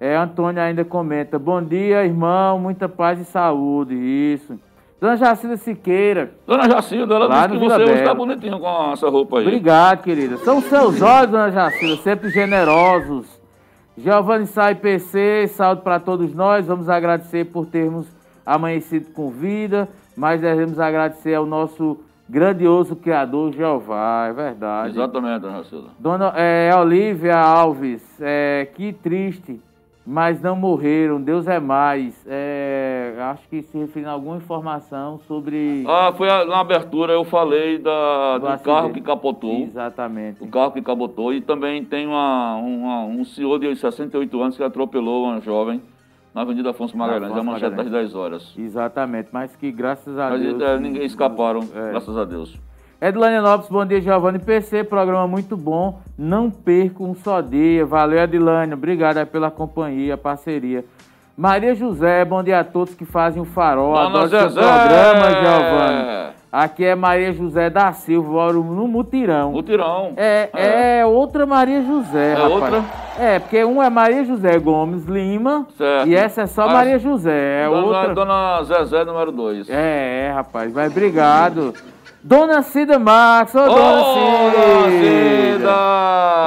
É, Antônio ainda comenta, bom dia, irmão, muita paz e saúde, isso. Dona Jacilda Siqueira. Dona Jacilda, ela disse que Vila você Bela. tá bonitinho com essa roupa aí. Obrigado, querida. São seus olhos, dona Jacilda, sempre generosos. Giovanni Sai PC, saúde para todos nós. Vamos agradecer por termos amanhecido com vida, mas devemos agradecer ao nosso grandioso Criador Jeová, é verdade. Exatamente, Dona Jacilda. Dona é, Olívia Alves, é, que triste, mas não morreram, Deus é mais. É, acho que se referindo a alguma informação sobre. Ah, foi a- na abertura eu falei da, Do do, carro que capotou. Exatamente. O carro que capotou. E também tem uma, uma- um senhor de 68 anos que atropelou uma jovem na Avenida Afonso Magalhães. Afonso é a manchete das Magalhães. 10 horas. Exatamente, mas que graças a Mas Deus. é, ninguém escaparam, É. graças a Deus. Edilane Lopes, bom dia, Giovanni PC, programa muito bom. Não perco um só dia. Valeu, Edilane. Obrigado aí pela companhia, parceria. Maria José, bom dia a todos que fazem o farol. Dona Adoro seu programa, Giovanni. Aqui é Maria José da Silva, moro no Mutirão. Mutirão. É, é outra Maria José, É rapaz. outra? É, porque um é Maria José Gomes Lima Certo. e essa é só Mas- Maria José. É dona, outra. dona Zezé, número 2. É, é, rapaz, vai, obrigado. Dona Cida Max, ô Dona Cida!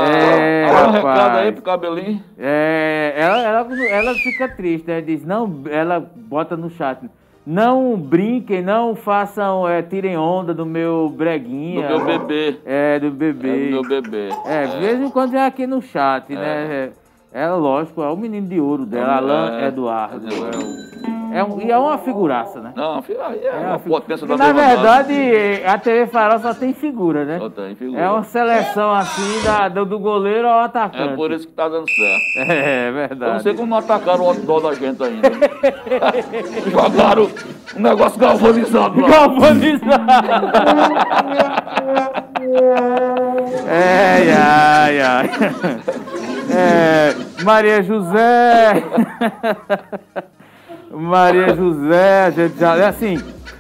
É, Dá um recado aí pro cabelinho. É, ela, ela, ela fica triste, né? Diz, não, ela bota no chat. Não brinquem, não façam, é, tirem onda do meu Do breguinha. meu bebê. É, do É, bebê. do meu bebê. É, de vez em quando vem aqui no chat, né? É, lógico, é o menino de ouro dela, Alan É, Eduardo. é, É um- é um, e é uma figuraça, né? Não, é, É uma potência da na verdade. a TV Farol só tem figura, né? Só tem figura. É uma seleção assim da, do, goleiro ao atacante. É por isso que tá dando certo. É, Eu verdade. não sei como não atacaram o outdoor da gente ainda. Jogaram um negócio galvanizado lá. É, ai, ai. É, Maria José. Maria José, a gente já. É assim,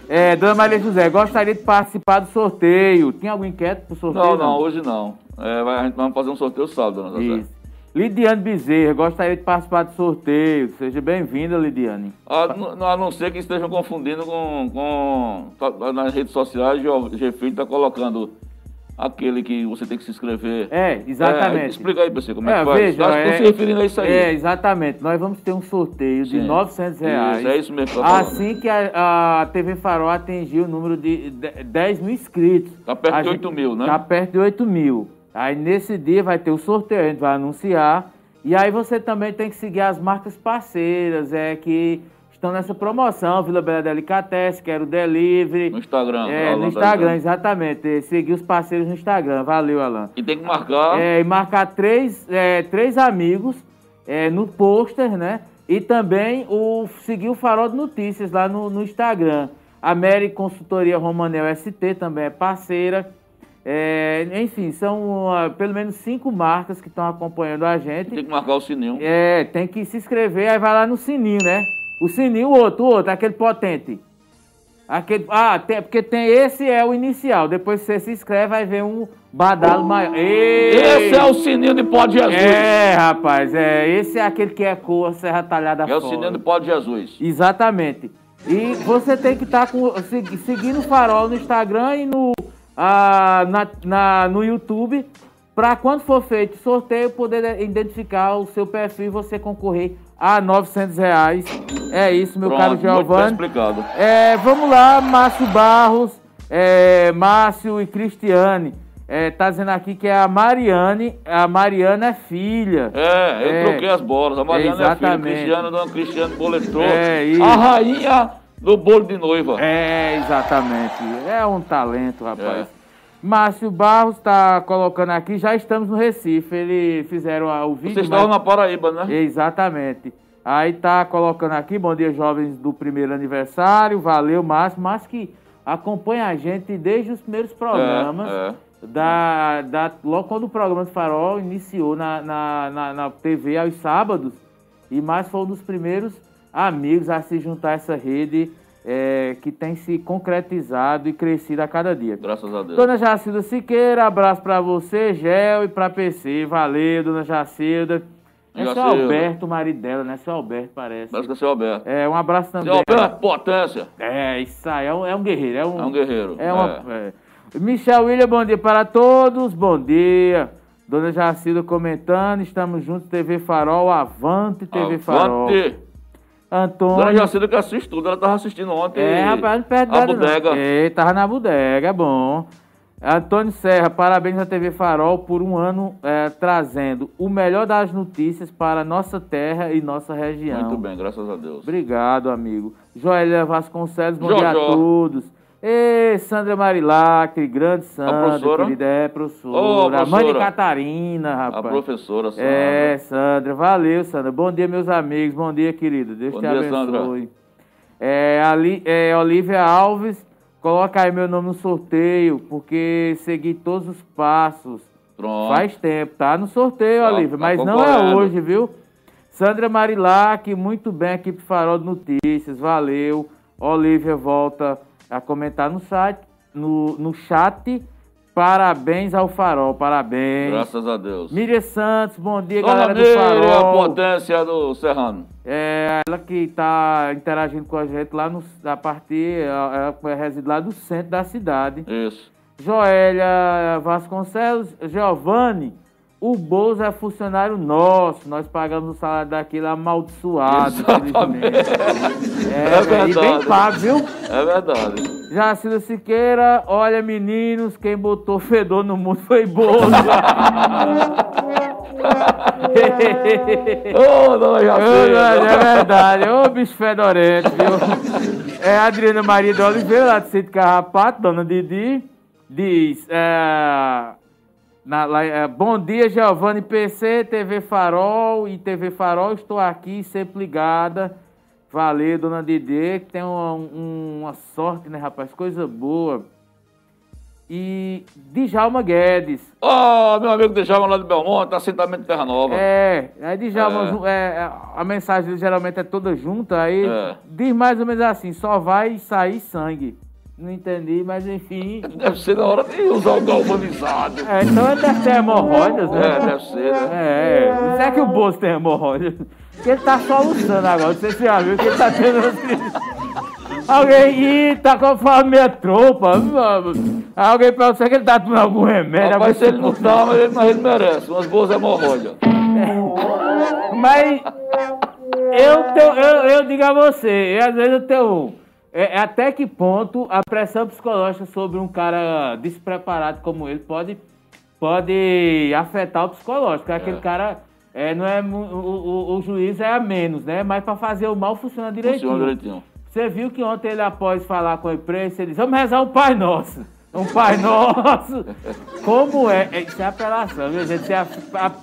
é, Dona Maria José, gostaria de participar do sorteio. Tem algum inquérito pro sorteio? Não, não, hoje não. É, vai- a gente vai fazer um sorteio sábado, dona Zezé. Isso. Lidiane Bezerra, gostaria de participar do sorteio. Seja bem-vinda, Lidiane. A, a não ser que estejam confundindo com. com tá- nas redes sociais, o G está colocando aquele que você tem que se inscrever. É, exatamente. É, explica aí, PC, como é, É, que faz. veja, Acho que é- se referindo a isso aí. É, exatamente. Nós vamos ter um sorteio de Sim. 900 reais. Isso, é isso mesmo. Assim que a, a TV Farol atingir o número de de- 10 mil inscritos. Tá perto A de gente- 8 mil, né? Tá perto de 8 mil. Aí nesse dia vai ter o sorteio, a gente vai anunciar. E aí você também tem que seguir as marcas parceiras, é que estão nessa promoção, Vila Bela Delicatessen, Quero Delivery. No Instagram. É, Alan no tá Instagram, dizendo. exatamente. Seguir os parceiros no Instagram. Valeu, Alan. E tem que marcar. É, e marcar três, é, três amigos é, no pôster, né? E também o, seguir o Farol de Notícias lá no, no Instagram. A Mary Consultoria Romanel ST também é parceira. É, enfim, são ah, pelo menos cinco marcas que estão acompanhando a gente. Tem que marcar o sininho. É, tem que se inscrever, aí vai lá no sininho, né? O sininho, o outro, o outro, aquele potente. Aquele, ah, tem, porque tem esse é o inicial. Depois você se inscreve, vai ver um badalo maior. Ei! Esse é o sininho de pó de Jesus. É, rapaz, é, esse é aquele que é cor, serra talhada É o fora. sininho de pó de Jesus. Exatamente. E você tem que estar com, segui- seguindo o Farol no Instagram e no, ah, na, na- no YouTube, para quando for feito o sorteio, poder identificar o seu perfil e você concorrer a 900 reais. É isso, meu Pronto, caro Giovanni. explicado. É, vamos lá, Márcio Barros, é, Márcio e Cristiane. É, tá dizendo aqui que é a Mariane, a Mariana é filha. É, eu É. troquei as bolas. A Mariana é filha, Exatamente. Cristiano, dona Cristiano Boletrou. É, isso. A rainha do bolo de noiva. É, exatamente. É um talento, rapaz. É. Márcio Barros está colocando aqui, já estamos no Recife. Eles fizeram a- o vídeo. Vocês estavam mas- na Paraíba, né? Exatamente. Aí tá colocando aqui, bom dia, jovens do primeiro aniversário. Valeu, Márcio. Márcio que acompanha a gente desde os primeiros programas. É, é. Da, da, logo quando o programa do Farol iniciou na, na, na, na TV aos sábados, e mais foi um dos primeiros amigos a se juntar a essa rede é, que tem se concretizado e crescido a cada dia. Graças a Deus. Dona Jacilda Siqueira, abraço pra você, Gel, e pra PC. Valeu, dona Jacilda. É seu. Alberto, o marido dela, né? Seu Alberto, parece. Parece que é seu Alberto. É, um abraço também. Seu Alberto, potência. É, isso aí, é um, é um guerreiro. É um, É um guerreiro. É uma, é. Michel William, bom dia para todos, bom dia. Dona Jacilda comentando, estamos juntos, TV Farol, Avante TV Farol. Avante. Antônio. Dona Jacilda que assiste tudo, ela tava assistindo ontem. É, rapaz, não perde A nada, não. bodega. É, tava na bodega, é bom. Antônio Serra, parabéns à TV Farol por um ano é, trazendo o melhor das notícias para nossa terra e nossa região. Muito bem, graças a Deus. Obrigado, amigo. Joélia Vasconcelos, bom dia a todos. Ê, Sandra Marilacre, grande Sandra, professora? querida, é, professora. Ô, Mãe de professora. Catarina, rapaz. A professora Sandra. É, Sandra, valeu, Sandra. Bom dia, meus amigos. Bom dia, querida. Deus Bom te dia, abençoe. É, ali, é, Olivia Alves, coloca aí meu nome no sorteio, porque segui todos os passos. Pronto. Faz tempo, tá no sorteio, Tá- Olivia, tá mas não é hoje, viu? Sandra Marilac, muito bem aqui pro Farol de Notícias, valeu. Olivia volta a comentar no site, no, no chat. Parabéns ao Farol, parabéns. Graças a Deus. Miriam Santos, bom dia, Dona galera do Miriam, a Farol. potência do Serrano. É ela que tá interagindo com a gente lá no, a partir, ela ela reside lá do centro da cidade. Isso. Joélia Vasconcelos, Giovanni, o Bozo é funcionário nosso, nós pagamos o salário daquele amaldiçoado, Exatamente. infelizmente. É É, velho, e bem verdade. pago, viu? É verdade. Jacilda Siqueira, olha meninos, quem botou fedor no mundo foi Bozo. Ô, dona É Jacilda. verdade, ô bicho fedorento, viu? É a Adriana Maria de Oliveira, lá de Sítio Carrapato, dona Didi, diz: é, na- lá, é, Bom dia, Giovanni PC, TV Farol e TV Farol, estou aqui sempre ligada. Valeu, dona Didi, que tem uma, um- uma sorte, né, rapaz? Coisa boa. E Djalma Guedes. Ó, meu amigo Djalma lá de Belmonte, assentamento Terra Nova. É, aí Djalma, É. ju- é, a mensagem dele geralmente é toda junta, aí É. diz mais ou menos assim, só vai sair sangue. Não entendi, mas enfim. Deve ser na hora de usar o galvanizado. É, então ele deve ter hemorroidas, né? É, deve ser, né? É, é que o bolso tem hemorroidas. Porque ele tá soluçando agora, não sei se você já viu que ele tá tendo... assim- Alguém, ih, tá com fome meia tropa. Alguém pergunta se ele tá tomando algum remédio. Rapaz, se ele não tá, mas ele, mas ele merece. Umas boas hemorroidas. Mas eu, tenho- eu, eu digo a você, eu, às vezes eu tenho. É, é até que ponto a pressão psicológica sobre um cara despreparado como ele pode, pode afetar o psicológico. Aquele cara é, não é, o, o, o juiz é a menos, né? Mas para fazer o mal funciona direitinho. Funciona direitinho. Você viu que ontem ele, após falar com a imprensa, ele disse, vamos rezar um Pai Nosso. Um Pai Nosso. Como é? É, Isso é apelação, viu, gente? É a-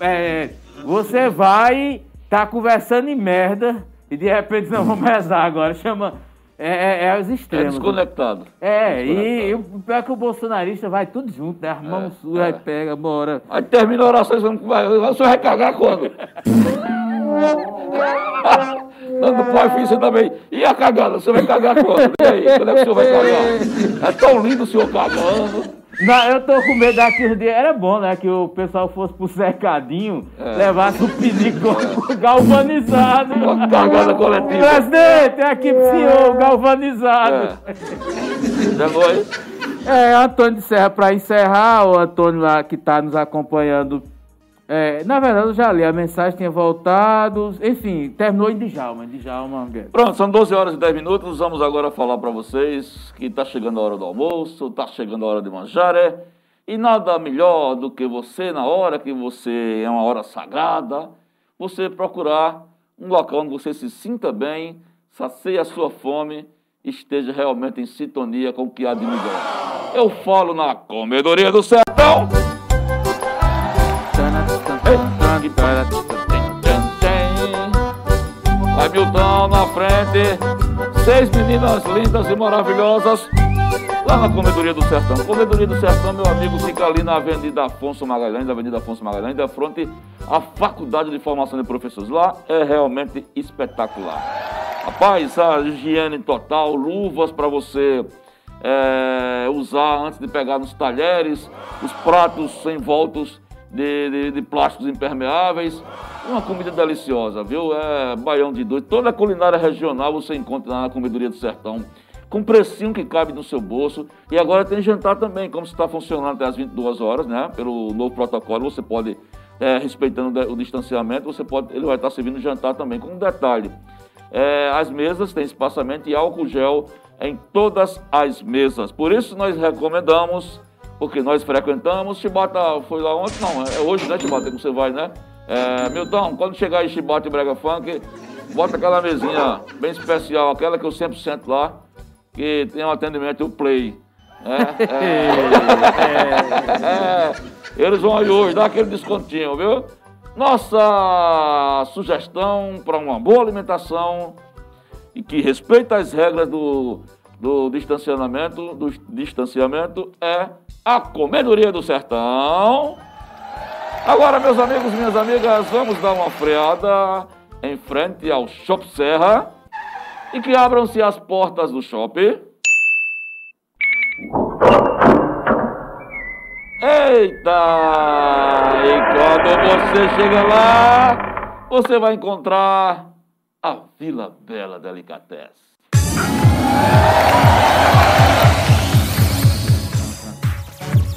é, você vai, tá conversando em merda, e de repente, não, vamos rezar agora. Chama... É, é, é os É extremos. desconectado. É, e, e o pior é que o bolsonarista vai tudo junto, né? As mãos sujas, aí pega, bora. Aí termina a oração e você não vai. Você vai cagar quando? Dando pai, filho, você também. E a cagada? Você vai cagar quando? E aí? Quando é que o senhor vai cagar? É tão lindo o senhor cagando. Não, eu tô com medo daqui uns dias. Era bom, né? Que o pessoal fosse pro cercadinho, É. levasse o pinico galvanizado. Uma cagada coletiva. Presidente, é aqui pro senhor, galvanizado. Já foi? É, Antônio de Serra, para encerrar, o Antônio lá que está nos acompanhando. É, na verdade, eu já li a mensagem, tinha voltado. Enfim, terminou em Djalma, Djalma. Pronto, são 12 horas e 10 minutos. Vamos agora falar para vocês que está chegando a hora do almoço, está chegando a hora de manjar. é? E nada melhor do que você, na hora que você é uma hora sagrada, você procurar um local onde você se sinta bem, sacie a sua fome, esteja realmente em sintonia com o que há de melhor. Eu falo na Comedoria do Sertão. Vai Milton na frente, seis meninas lindas e maravilhosas, lá na Comedoria do Sertão. Comedoria do Sertão, meu amigo, fica ali na Avenida Afonso Magalhães, Avenida Afonso Magalhães, da frente à Faculdade de Formação de Professores. Lá é realmente espetacular. Rapaz, a higiene total, luvas para você é, usar antes de pegar nos talheres, os pratos envoltos de, de, de plásticos impermeáveis. Uma comida deliciosa, viu? É baião de dois. Toda a culinária regional você encontra lá na Comedoria do Sertão. Com precinho que cabe no seu bolso. E agora tem jantar também, como está funcionando até as 22 horas, né? Pelo novo protocolo, você pode, é, respeitando o distanciamento, você pode, ele vai estar servindo jantar também. Com um detalhe, é, as mesas têm espaçamento e álcool gel em todas as mesas. Por isso nós recomendamos, porque nós frequentamos, Chibata foi lá ontem, não, é hoje, né, Chibata, que você vai, né? É, Milton, quando chegar em Chibata e Brega Funk, bota aquela mesinha bem especial, aquela que eu sempre sento lá, que tem um atendimento, o Play. É, é, é, eles vão aí hoje, dá aquele descontinho, viu? Nossa sugestão para uma boa alimentação e que respeita as regras do, do distanciamento, do distanciamento é a Comedoria do Sertão. Agora, meus amigos, minhas amigas, vamos dar uma freada em frente ao Shop Serra e que abram-se as portas do shopping. Eita! E quando você chega lá, você vai encontrar a Vila Bela Delicatessen.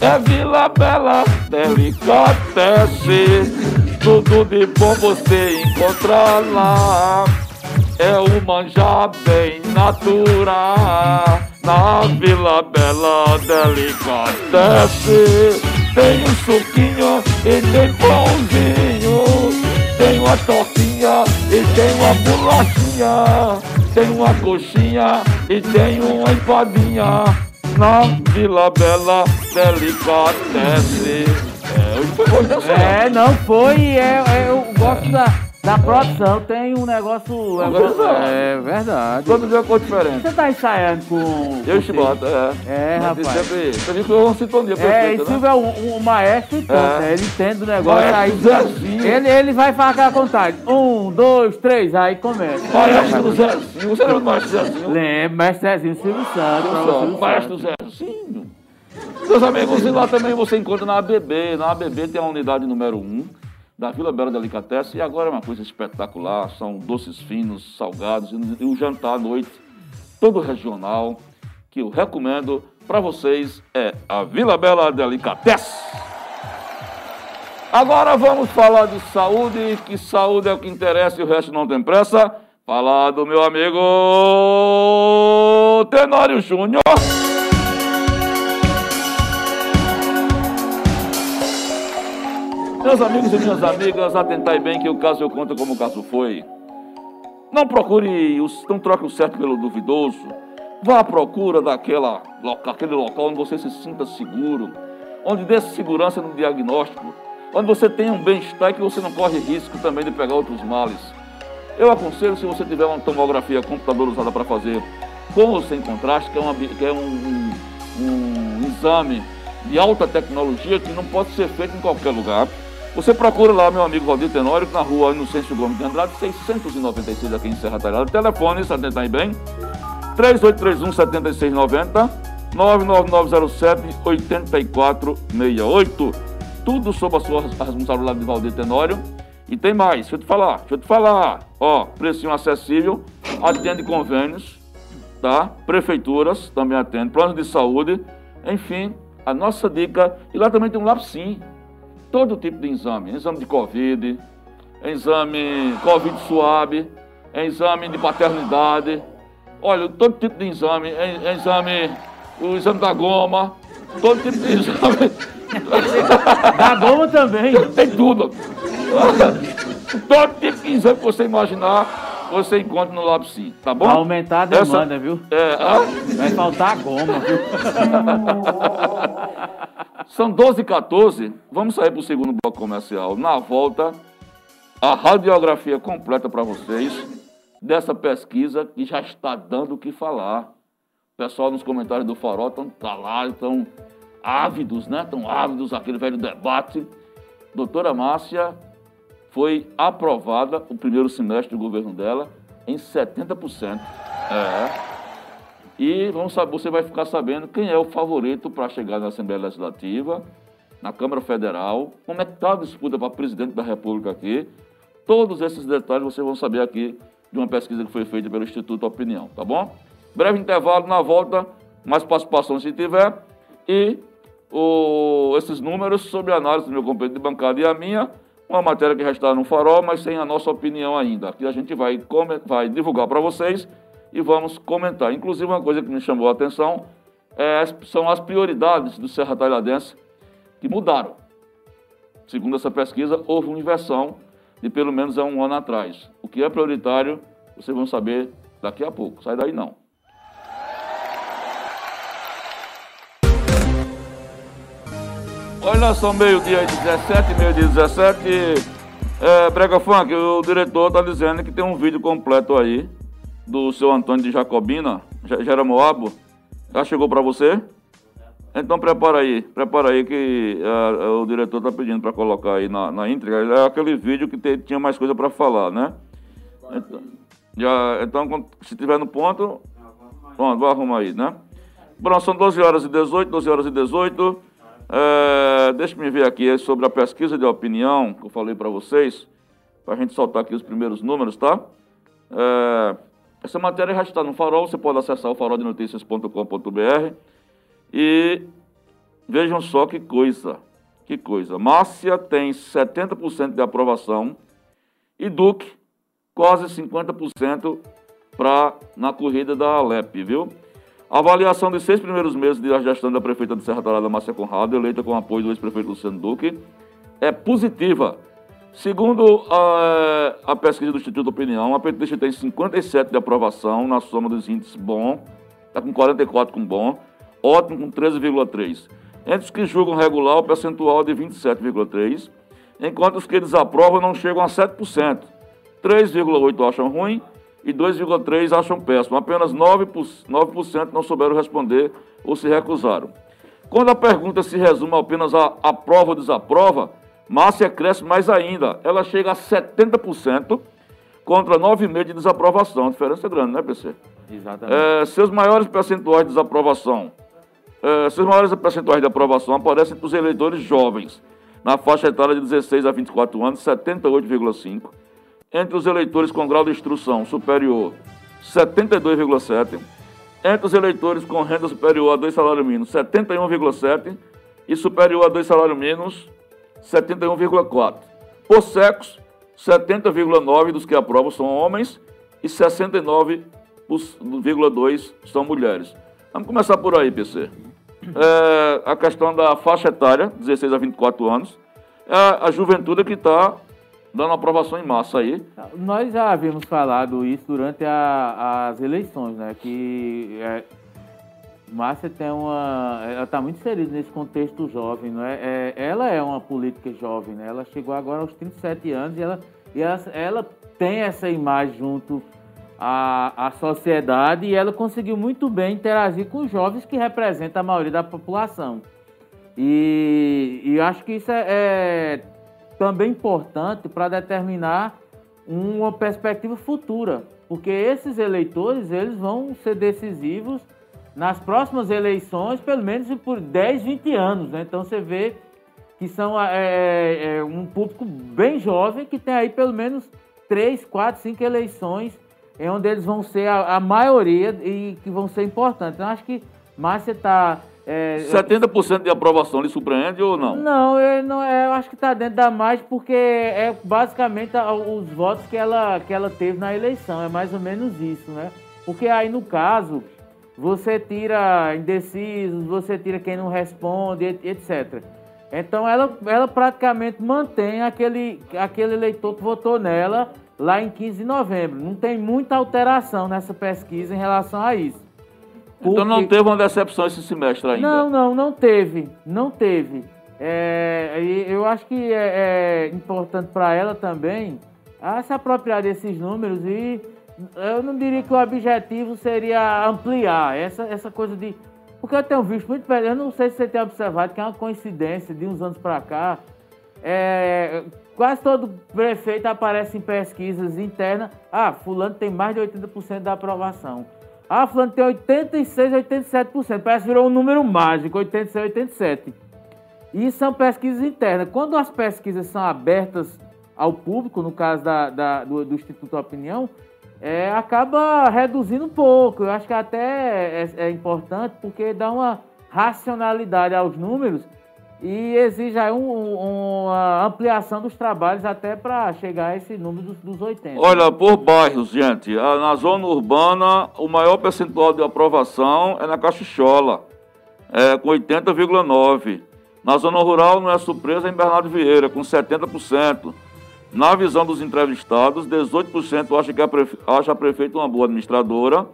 É Vila Bela Delicatessen, tudo de bom você encontra lá. É o manjar bem natural na Vila Bela Delicatessen. Tem um suquinho e tem pãozinho, tem uma tortinha e tem uma bolachinha, tem uma coxinha e tem uma empadinha. Na Vila Bela Delicatessen. É, foi É, não foi, é, é, eu gosto da da produção tem um negócio. É, é verdade. Todo dia com diferente. Você tá ensaiando com. Eu Chibata, é. É, rapaz. Sempre, você viu que eu sintonia perfeita, É, e né? Silvio é um, um maestro e É. né? Ele entende o negócio Maestro Zezinho. Ele, ele vai fazer aquela contagem. Um, dois, três, aí começa. Maestro Zezinho. Você lembra do Maestro Zezinho? Lembra, mestre Zezinho Silvio Santos. Maestro. Zezinho. Meus amigos, e lá também você encontra na ABB. Na ABB tem a unidade número 1 da Vila Bela Delicatessen. E agora é uma coisa espetacular. São doces finos, salgados e um jantar à noite todo regional que eu recomendo para vocês é a Vila Bela Delicatessen. Agora vamos falar de saúde, que saúde é o que interessa e o resto não tem pressa. Falar do meu amigo Tenório Júnior. Meus amigos e minhas amigas, atentai bem que o caso eu conto como o caso foi. Não procure, os- não troque o certo pelo duvidoso. Vá à procura daquela, loca- aquele local onde você se sinta seguro, onde dê segurança no diagnóstico, onde você tenha um bem-estar e que você não corre risco também de pegar outros males. Eu aconselho se você tiver uma tomografia computadorizada para fazer com ou sem contraste, que é, uma que é um, um- um exame de alta tecnologia que não pode ser feito em qualquer lugar. Você procura lá meu amigo Valdir Tenório, na rua Inocêncio Gomes de Andrade, 696 aqui em Serra Talhada. Telefone, se atentar bem, 3831-7690, 99907-8468. Tudo sob a sua responsabilidade de Valdir Tenório. E tem mais, deixa eu te falar, deixa eu te falar. Ó, precinho acessível, atende convênios, tá? Prefeituras também atende, planos de saúde, enfim, a nossa dica. E lá também tem um Lapsim, todo tipo de exame, exame de Covid, exame Covid suave, exame de paternidade, olha, todo tipo de exame, exame, o exame da goma, todo tipo de exame. Da goma também. Tem tudo. Todo tipo de exame que você imaginar, você encontra no Lapsim, tá bom? Pra aumentar a Essa- demanda, viu? É, ah? Vai faltar goma, viu? São 12 e 14. Vamos sair para o segundo bloco comercial. Na volta, a radiografia completa para vocês dessa pesquisa que já está dando o que falar. O pessoal nos comentários do Farol estão tá lá, estão ávidos, né? Estão ávidos aquele velho debate. Doutora Márcia foi aprovada o primeiro semestre do governo dela em 70%. É. E vamos saber, você vai ficar sabendo quem é o favorito para chegar na Assembleia Legislativa na Câmara Federal, como é que está a disputa para presidente da República aqui. Todos esses detalhes vocês vão saber aqui de uma pesquisa que foi feita pelo Instituto Opinião, tá bom? Breve intervalo, na volta, mais participação se tiver, e o, esses números sobre a análise do meu companheiro de bancada e a minha, uma matéria que já está no farol, mas sem a nossa opinião ainda. Aqui a gente vai, vai divulgar para vocês e vamos comentar. Inclusive, uma coisa que me chamou a atenção é, são as prioridades do Serra Talhadense que mudaram. Segundo essa pesquisa, houve uma inversão de pelo menos um ano atrás. O que é prioritário, vocês vão saber daqui a pouco. Sai daí não. Olha só, meio-dia 17, meio-dia 17. É, Brega Funk, o diretor está dizendo que tem um vídeo completo aí do seu Antônio de Jacobina, Jeramoabo. Já chegou para você? Então prepara aí, prepara aí que uh, o diretor está pedindo para colocar aí na, na íntegra. É aquele vídeo que te, tinha mais coisa para falar, né? Então, já, então, se tiver no ponto, pronto, vou arrumar aí, né? Bom, são 12 horas e 18, 12 horas e 18. É, Deixa-me ver aqui sobre a pesquisa de opinião que eu falei para vocês, para a gente soltar aqui os primeiros números, tá? É, essa matéria já está no Farol, você pode acessar o faroldenoticias.com.br. E vejam só que coisa, que coisa. Márcia tem 70% de aprovação e Duque quase 50% pra, na corrida da Alep, viu? A avaliação dos seis primeiros meses de gestão da prefeita de Serra Talhada, Márcia Conrado, eleita com apoio do ex-prefeito Luciano Duque, é positiva. Segundo a, a, pesquisa do Instituto Opinião, a petista tem 57 de aprovação na soma dos índices bom, está com 44 com bom, ótimo com 13,3%. Entre os que julgam regular, o percentual é de 27,3%, enquanto os que desaprovam não chegam a 7%. 3,8% acham ruim e 2,3% acham péssimo. Apenas 9%, 9 não souberam responder ou se recusaram. Quando a pergunta se resume apenas a aprova ou desaprova, Márcia cresce mais ainda. Ela chega a 70% contra 9,5% de desaprovação. A diferença é grande, né, PC? Exatamente. É, seus maiores percentuais de desaprovação Uh, seus maiores percentuais de aprovação aparecem para os eleitores jovens, na faixa etária de 16 a 24 anos, 78,5%. Entre os eleitores com grau de instrução superior, 72,7%. Entre os eleitores com renda superior a dois salários mínimos, 71,7%. E superior a dois salários mínimos, 71,4%. Por sexo, 70,9% dos que aprovam são homens e 69,2% são mulheres. Vamos começar por aí, PC é, a questão da faixa etária, 16 a 24 anos, é a, juventude que está dando aprovação em massa aí. Nós já havíamos falado isso durante a, as eleições, né? Que é, Márcia tem uma. Ela está muito inserida nesse contexto jovem, não é? é? Ela é uma política jovem, né? Ela chegou agora aos 37 anos e ela, e ela, ela tem essa imagem junto a, a sociedade e ela conseguiu muito bem interagir com os jovens que representam a maioria da população. E, e acho que isso é, é também importante para determinar uma perspectiva futura, porque esses eleitores eles vão ser decisivos nas próximas eleições, pelo menos por 10, 20 anos. Né? Então você vê que são é, é, é, um público bem jovem que tem aí pelo menos 3, 4, 5 eleições é onde eles vão ser a, a maioria e que vão ser importantes. Então, acho que Márcia está. É, 70% de aprovação lhe surpreende ou não? Não, eu, não, eu acho que está dentro da mais porque é basicamente os votos que ela, que ela teve na eleição. É mais ou menos isso, né? Porque aí, no caso, você tira indecisos, você tira quem não responde, etc. Então, ela, ela praticamente mantém aquele, aquele eleitor que votou nela lá em 15 de novembro. Não tem muita alteração nessa pesquisa em relação a isso. Porque... Então não teve uma decepção esse semestre ainda? Não, não, não teve. Não teve. É, eu acho que é, é importante para ela também se apropriar desses números e eu não diria que o objetivo seria ampliar essa, essa coisa de. Porque eu tenho visto muito. Eu não sei se você tem observado que é uma coincidência de uns anos para cá. É, Quase todo prefeito aparece em pesquisas internas. Ah, fulano tem mais de 80% da aprovação. Ah, fulano tem 86, 87%. Parece que virou um número mágico, 86, 87. E são pesquisas internas. Quando as pesquisas são abertas ao público, no caso da, da do, do, Instituto Opinião, é, acaba reduzindo um pouco. Eu acho que até é, é importante porque dá uma racionalidade aos números e exige aí um, uma ampliação dos trabalhos até para chegar a esse número dos, dos 80. Olha, por bairros, gente, na zona urbana, o maior percentual de aprovação é na Caxixola, é, com 80,9%. Na zona rural, não é surpresa, é em Bernardo Vieira, com 70%. Na visão dos entrevistados, 18% acha que a, prefe... acha a prefeita uma boa administradora,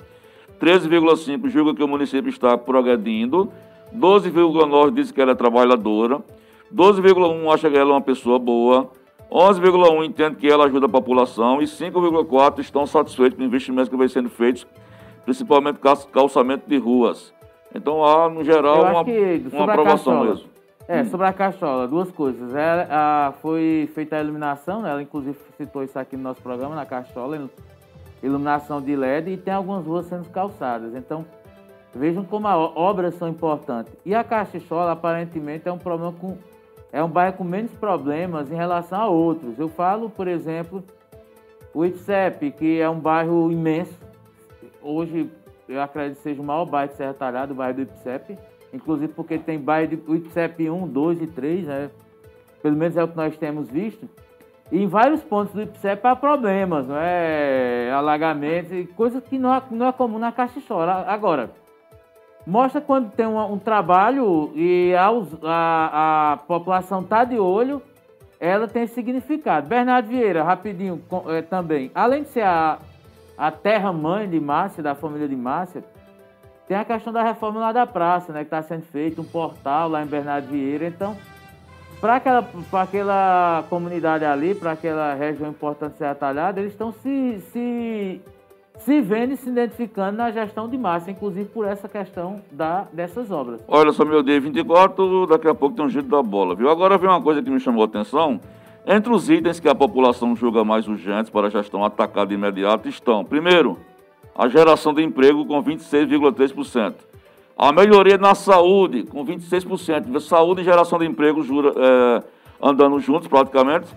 13,5% julga que o município está progredindo 12,9 diz que ela é trabalhadora, 12,1 acha que ela é uma pessoa boa, 11,1 entende que ela ajuda a população e 5,4 estão satisfeitos com investimentos que vêm sendo feitos, principalmente calçamento de ruas. Então há, no geral, uma, uma aprovação mesmo. É, sobre a cachola, duas coisas. Ela, a, foi feita a iluminação, né? ela inclusive citou isso aqui no nosso programa, na cachola, iluminação de LED, e tem algumas ruas sendo calçadas. Então, Vejam como as obras são importantes. E a Caxichola, aparentemente, é um problema com. É um bairro com menos problemas em relação a outros. Eu falo, por exemplo, o IPSEP, que é um bairro imenso. Hoje, eu acredito que seja o maior bairro de Serra Talhada, o bairro do IPSEP. Inclusive porque tem bairro de IPSEP 1, 2 e 3, né? Pelo menos é o que nós temos visto. E em vários pontos do IPSEP há problemas, não é? Alagamentos e coisas que não é, não é comum na Caxichola. Agora, mostra quando tem um, um trabalho e a, a, a população está de olho, ela tem significado. Bernardo Vieira, rapidinho é, também, além de ser a, a terra-mãe de Márcia, da família de Márcia, tem a questão da reforma lá da praça, né, que está sendo feito, um portal lá em Bernardo Vieira. Então, para aquela, aquela comunidade ali, para aquela região importante ser atalhada, eles estão se, se se vendo e se identificando na gestão de massa, inclusive por essa questão da, dessas obras. Olha só, meu dia 24, daqui a pouco tem um jeito da bola, viu? Agora vem uma coisa que me chamou a atenção. Entre os itens que a população julga mais urgentes para a gestão atacada imediata estão, primeiro, a geração de emprego com 26,3%. A melhoria na saúde, com 26%. Saúde e geração de emprego jura, é, andando juntos praticamente.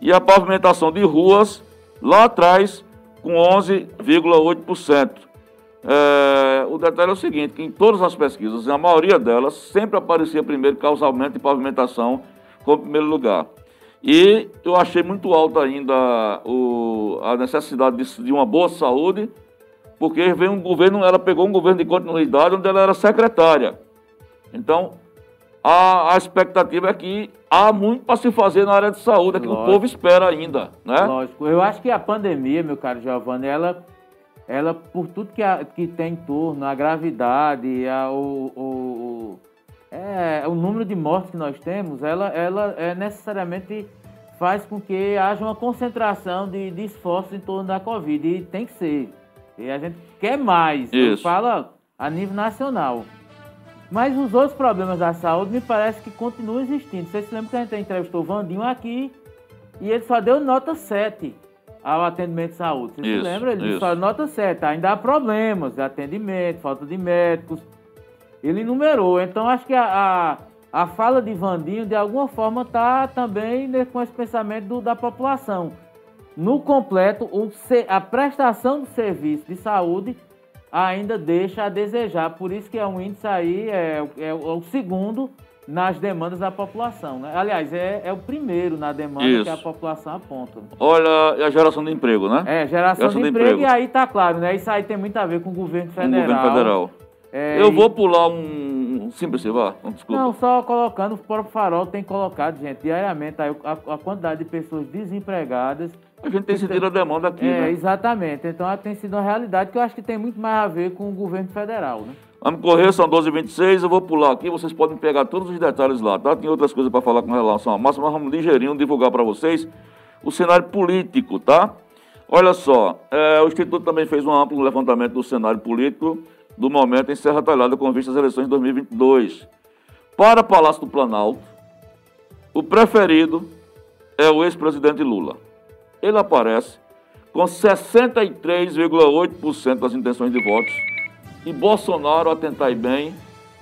E a pavimentação de ruas, lá atrás, com 11,8%. É, o detalhe é o seguinte, que em todas as pesquisas, a maioria delas, sempre aparecia primeiro causalmente e pavimentação como primeiro lugar. E eu achei muito alta ainda o, a necessidade de, de, uma boa saúde, porque veio um governo, ela pegou um governo de continuidade onde ela era secretária. Então, a, a expectativa é que há muito para se fazer na área de saúde, é que Lógico. o povo espera ainda, né? Lógico. Eu acho que a pandemia, meu caro Giovanni, ela, ela por tudo que, a, que tem em torno, a gravidade, a, o, o, é, o número de mortes que nós temos, ela, ela é necessariamente faz com que haja uma concentração de, de esforços em torno da Covid. E tem que ser. E a gente quer mais. Isso. Fala a nível nacional. Mas os outros problemas da saúde me parece que continuam existindo. Vocês se lembram que a gente entrevistou o Vandinho aqui e ele só deu nota 7 ao atendimento de saúde. Vocês isso, se lembram? Ele isso. só nota 7. Ainda há problemas de atendimento, falta de médicos. Ele numerou. Então acho que a, a, a fala de Vandinho, de alguma forma, está também com esse pensamento do, da população. No completo, o, a prestação do serviço de saúde ainda deixa a desejar. Por isso que é um índice aí, é, é, é o segundo nas demandas da população. Né? Aliás, é, é o primeiro na demanda isso. que a população aponta. Olha, a geração de emprego, né? É, geração, geração de, de emprego, emprego, e aí tá claro, né? Isso aí tem muito a ver com o governo federal. Com o governo federal. É, Eu e... vou pular um. Simples, vá. Desculpa. Não, só colocando, o próprio farol tem colocado, gente, diariamente a, a quantidade de pessoas desempregadas a gente tem sentido a demanda aqui, é, né? Exatamente. Então tem sido uma realidade que eu acho que tem muito mais a ver com o governo federal, né? Vamos correr, são 12h26, eu vou pular aqui, vocês podem pegar todos os detalhes lá, tá? Tem outras coisas para falar com relação à massa, mas vamos ligeirinho divulgar para vocês o cenário político, tá? Olha só, é, o Instituto também fez um amplo levantamento do cenário político do momento em Serra Talhada com vista às eleições de 2022. Para Palácio do Planalto, o preferido é o ex-presidente Lula ele aparece com 63,8% das intenções de votos e Bolsonaro, a tentar ir bem,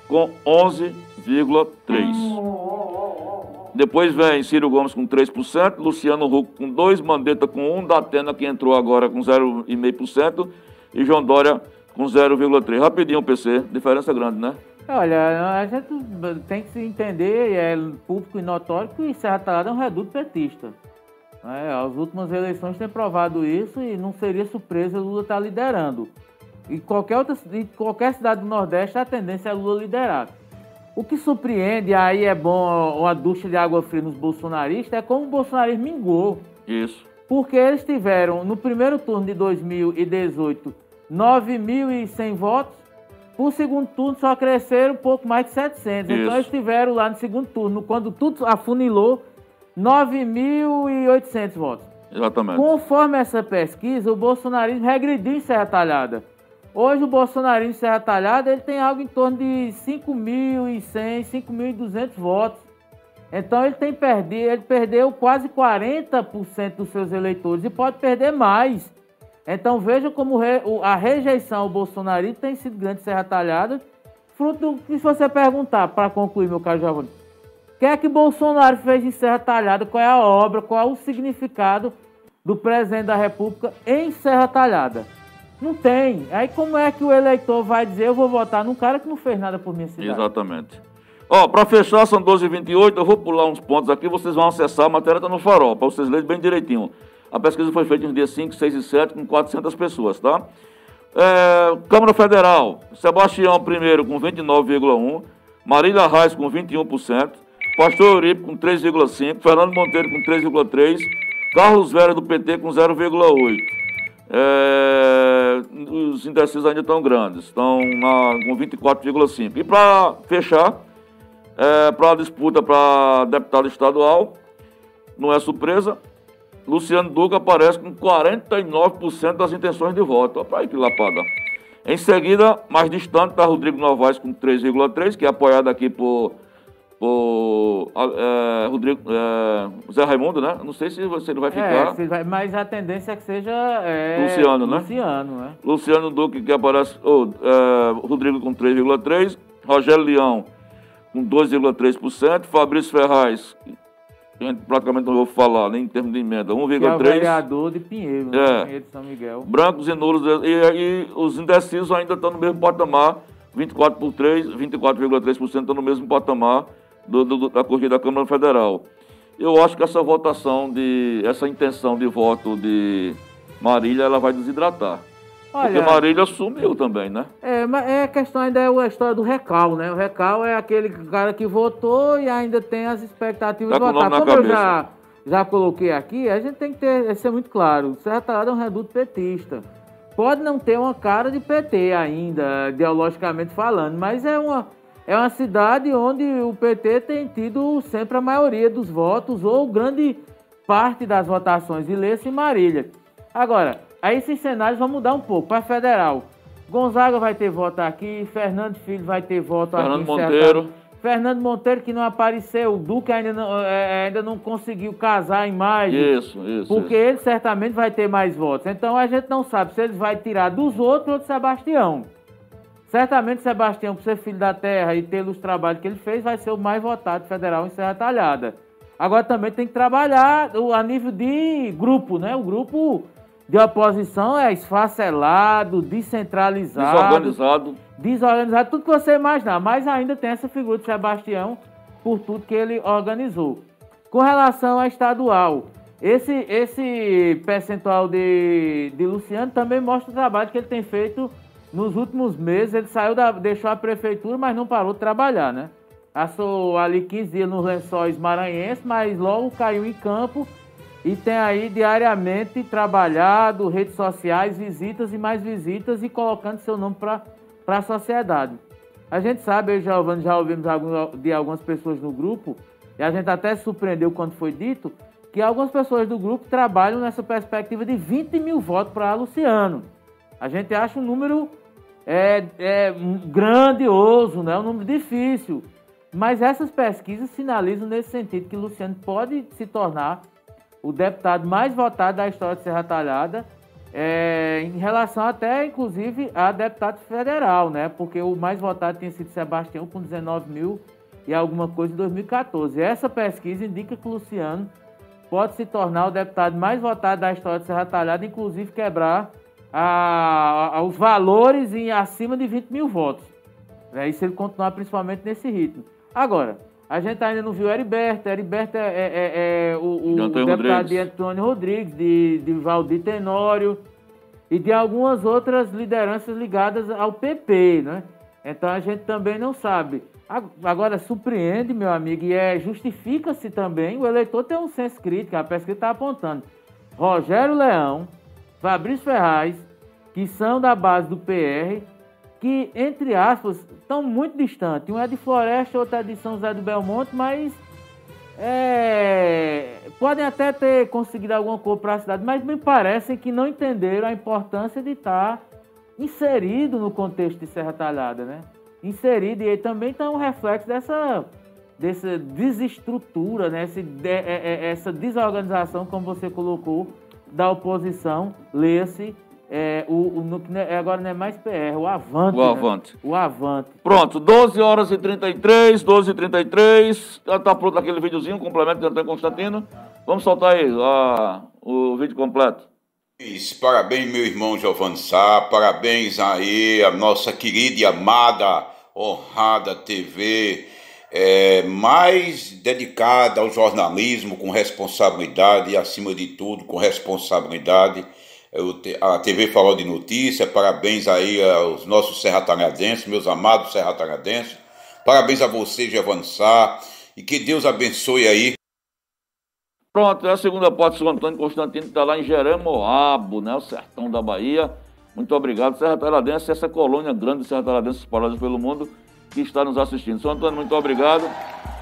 com 11,3%. Depois vem Ciro Gomes com 3%, Luciano Huck com 2%, Mandetta com 1%, Datena que entrou agora com 0,5% e João Dória com 0,3%. Rapidinho, PC, diferença grande, né? Olha, a gente tem que se entender, é público e notório, que Serra Talhada é um reduto petista. É, as últimas eleições têm provado isso e não seria surpresa Lula estar liderando. E qualquer, outra, em qualquer cidade do Nordeste a tendência é Lula liderar. O que surpreende, aí é bom uma ducha de água fria nos bolsonaristas, é como o bolsonarismo mingou. Isso. Porque eles tiveram, no primeiro turno de 2018, 9.100 votos. Por segundo turno só cresceram um pouco mais de 700. Então, Isso. Então eles tiveram lá no segundo turno, quando tudo afunilou, 9.800 votos. Exatamente. Conforme essa pesquisa, o bolsonarismo regrediu em Serra Talhada. Hoje o bolsonarismo em Serra Talhada ele tem algo em torno de 5.100, 5.200 votos. Então ele tem perdido, ele perdeu quase 40% dos seus eleitores e pode perder mais. Então veja como a rejeição ao bolsonarismo tem sido grande em Serra Talhada. Fruto do que se você perguntar, para concluir, meu caro Giovanni, que é que Bolsonaro fez em Serra Talhada? Qual é a obra? Qual é o significado do presidente da República em Serra Talhada? Não tem. Aí como é que o eleitor vai dizer eu vou votar num cara que não fez nada por minha cidade? Exatamente. Ó, para fechar, são 12h28, eu vou pular uns pontos aqui, vocês vão acessar, a matéria está no farol, para vocês lerem bem direitinho. A pesquisa foi feita nos dias 5, 6 e 7, com 400 pessoas, tá? É, Câmara Federal, Sebastião primeiro com 29,1%, Marília Reis com 21%, Pastor Euripe com 3,5%, Fernando Monteiro com 3,3%, Carlos Vera do PT com 0,8%. É, os indecisos ainda estão grandes, estão na, com 24,5%. E para fechar, é, para a disputa para deputado estadual, não é surpresa, Luciano Duque aparece com 49% das intenções de voto. Olha aí que lapada. Em seguida, mais distante, está Rodrigo Novaes com 3,3%, que é apoiado aqui por, por é, Rodrigo, é, Zé Raimundo, né? Não sei se, se ele vai É, ficar. se vai- mas a tendência é que seja é, Luciano, né? Luciano, né? Luciano Duque, que aparece. oh, é, Rodrigo com 3,3%. Rogério Leão com 2,3%. Fabrício Ferraz, que a gente praticamente não vou falar, nem em termos de emenda, Que é o 1,3%. vereador de Pinheiro, É. né? Pinheiro de São Miguel. Brancos e nulos. E, e os indecisos ainda estão no mesmo patamar. 24 por 3, 24,3% estão no mesmo patamar do, do- da corrida da Câmara Federal. Eu acho que essa votação de. essa intenção de voto de Marília, ela vai desidratar. Olha, Porque Marília sumiu também, né? é, mas é a questão ainda é a história do recal, né? O recal é aquele cara que votou e ainda tem as expectativas Tá de votar. Como eu cabeça. já, já coloquei aqui, a gente tem que ter, ser muito claro. Serra Talhada é um reduto petista. Pode não ter uma cara de PT ainda, ideologicamente falando, mas é uma, é uma cidade onde o PT tem tido sempre a maioria dos votos ou grande parte das votações, e lê-se em Marília. Agora, aí esses cenários vão mudar um pouco. Para federal, Gonzaga vai ter voto aqui, Fernando Filho vai ter voto Fernando aqui. Serra Monteiro. Fernando Monteiro que não apareceu, o Duque ainda não, é, ainda não conseguiu casar a imagem. Isso, isso. Porque isso. ele certamente vai ter mais votos. Então a gente não sabe se ele vai tirar dos outros ou de Sebastião. Certamente Sebastião, por ser filho da terra e pelos trabalhos que ele fez, vai ser o mais votado federal em Serra Talhada. Agora também tem que trabalhar a nível de grupo, né? O grupo de oposição é esfacelado, descentralizado Desorganizado. desorganizado, tudo que você imaginar, mas ainda tem essa figura de Sebastião por tudo que ele organizou. Com relação à estadual, esse, esse percentual de, de Luciano também mostra o trabalho que ele tem feito nos últimos meses. Ele saiu da, deixou a prefeitura, mas não parou de trabalhar, né? Passou ali 15 dias nos lençóis maranhenses, mas logo caiu em campo e tem aí diariamente trabalhado, redes sociais, visitas e mais visitas e colocando seu nome para a sociedade. A gente sabe, eu e Giovanni já ouvimos de algumas pessoas no grupo, e a gente até surpreendeu quando foi dito, que algumas pessoas do grupo trabalham nessa perspectiva de 20 mil votos para Luciano. A gente acha um número é, é, grandioso, né? um número difícil. Mas essas pesquisas sinalizam nesse sentido que Luciano pode se tornar o deputado mais votado da história de Serra Talhada, é, em relação até, inclusive, a deputado federal, né? Porque o mais votado tinha sido Sebastião com e alguma coisa em 2014. Essa pesquisa indica que Luciano pode se tornar o deputado mais votado da história de Serra Talhada, inclusive quebrar a, a, os valores em acima de 20 mil votos. É, e se ele continuar principalmente nesse ritmo. Agora, a gente ainda não viu Heriberto. Heriberto é, é, é, é o, o deputado Rodrigues. de Antônio Rodrigues, de, de Valdir Tenório e de algumas outras lideranças ligadas ao PP, né? Então a gente também não sabe. Agora, surpreende, meu amigo, e é, justifica-se também o eleitor ter um senso crítico, a pesquisa está apontando. Rogério Leão, Fabrício Ferraz, que são da base do PR, que, entre aspas, estão muito distantes. Um é de Floresta, outro é de São José do Belmonte, mas é, podem até ter conseguido alguma coisa para a cidade, mas me parece que não entenderam a importância de estar inserido no contexto de Serra Talhada, né? Inserido, e aí também está um reflexo dessa, dessa desestrutura, né? Esse, de, é, é, essa desorganização, como você colocou, da oposição, leia-se é, o, o, é, agora não é mais PR, o Avante. O né? Avante. O Avante. Pronto, 12 horas e 33, 12 e 33. Já tá pronto aquele videozinho, complemento de Antônio Constantino. Vamos soltar aí a, o vídeo completo. Parabéns, meu irmão Giovanni Sá, parabéns aí a nossa querida e amada, honrada TV, é, mais dedicada ao jornalismo com responsabilidade e, acima de tudo, com responsabilidade a TV falou de notícia, parabéns aí aos nossos serratanadenses, meus amados serratanadenses. Parabéns a você, Giovanni Sá, e que Deus abençoe aí. Pronto, é a segunda parte do Antônio Constantino, está lá em Jeremoabo, né, o sertão da Bahia. Muito obrigado, Serra Taradense, essa colônia grande de Serra Taradense espalhada pelo mundo que está nos assistindo. São Antônio, muito obrigado.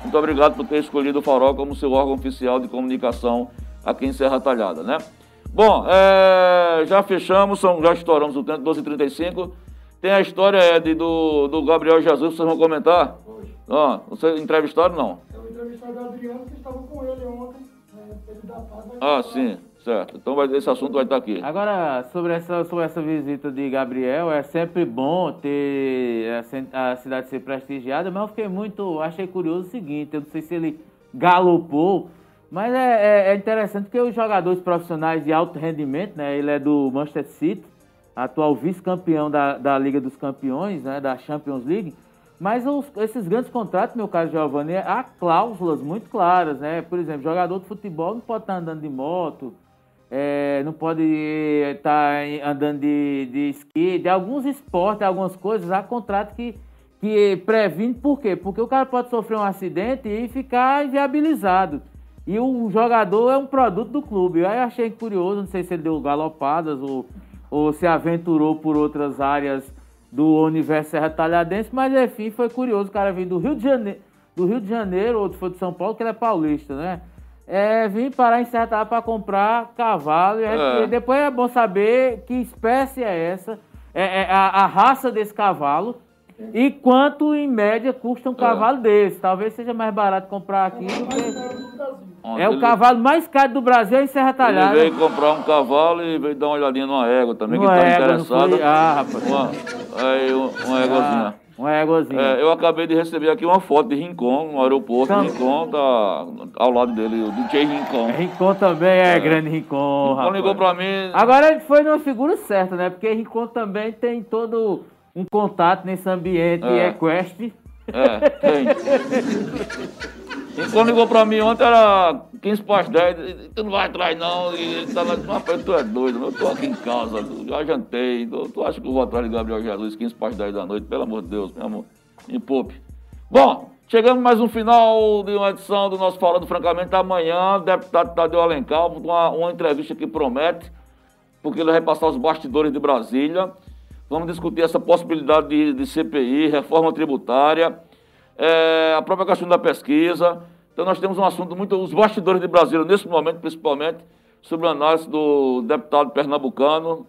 Muito obrigado por ter escolhido o Farol como seu órgão oficial de comunicação aqui em Serra Talhada, né? Bom, é, já fechamos, são, já estouramos o tempo, 12h35. Tem a história Ed, do, do Gabriel Jesus, vocês vão comentar? Hoje. Ah, vocês entrevistaram não? Eu entrevistei o Adriano, que estava com ele ontem. Né, ele da paz, ah, sim, certo. Então vai, esse assunto vai estar aqui. Agora, sobre essa, sobre essa visita de Gabriel, é sempre bom ter a, a cidade ser prestigiada, mas eu fiquei muito, achei curioso o seguinte, eu não sei se ele galopou mas é, é, é, interessante porque os jogadores profissionais de alto rendimento, né? Ele é do Manchester City, atual vice-campeão da, da Liga dos Campeões, né? Da Champions League. Mas os, esses grandes contratos, meu caro Giovanni, há cláusulas muito claras, né? Por exemplo, jogador de futebol não pode estar andando de moto, é, não pode estar andando de, de esqui, de alguns esportes, algumas coisas, há contrato que, que previne, por quê? Porque o cara pode sofrer um acidente e ficar inviabilizado. E o jogador é um produto do clube. Eu achei curioso, não sei se ele deu galopadas ou, ou se aventurou por outras áreas do universo Serra Talhadense, mas enfim, foi curioso. O cara veio do Rio de Janeiro, do Rio de Janeiro, outro foi de São Paulo, que ele é paulista, né? É, vim parar em Serra para comprar cavalo. E, é. depois é bom saber que espécie é essa, é, é a, a raça desse cavalo e quanto, em média, custa um cavalo é. desse? Talvez seja mais barato comprar aqui do que. É o cavalo mais caro do Brasil é em Serra Talhada. Ele veio comprar um cavalo e veio dar uma olhadinha numa égua também, uma que está interessada. Ah, rapaz. Uma, aí, uma éguazinha. Ah. Uma éguazinha. É, eu acabei de receber aqui uma foto de Rincon, no aeroporto. Então, Rincon tá ao lado dele, o DJ Rincon. Rincon também é, é. grande Rincon. Rincon ligou pra mim. Agora ele foi numa figura certa, né? Porque Rincon também tem todo um contato nesse ambiente é. equestre. É, tem. E quando ligou pra mim ontem era 15 para as 10, tu não vai atrás não, e ele tá lá, rapaz, tu é doido, eu tô aqui em casa, já jantei, tu, tu acha que eu vou atrás de Gabriel Jesus 15 para as 10 da noite, pelo amor de Deus, meu amor, me poupe. Bom, chegamos mais um final de uma edição do nosso Falando Francamente, amanhã, deputado Tadeu Alencar, uma, uma entrevista que promete, porque ele vai passar os bastidores de Brasília, Vamos discutir essa possibilidade de, de CPI, reforma tributária, é, a própria questão da pesquisa. Então nós temos um assunto muito, os bastidores de Brasília, nesse momento, principalmente, sobre a análise do deputado pernambucano,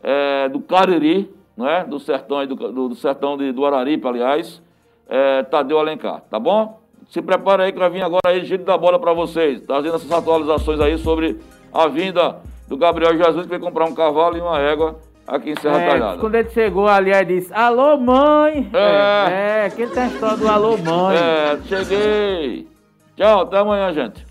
é, do Cariri, é, do sertão, do, do, sertão de, do Araripe, aliás, é, Tadeu Alencar, tá bom? Se prepara aí que vai vir agora aí giro da bola para vocês, trazendo essas atualizações aí sobre a vinda do Gabriel Jesus, que vai comprar um cavalo e uma égua aqui em Serra É, Talhada. quando ele chegou ali, aí disse, alô mãe! É. é, que ele tem a história do alô mãe. É, cheguei. Tchau, até amanhã, gente.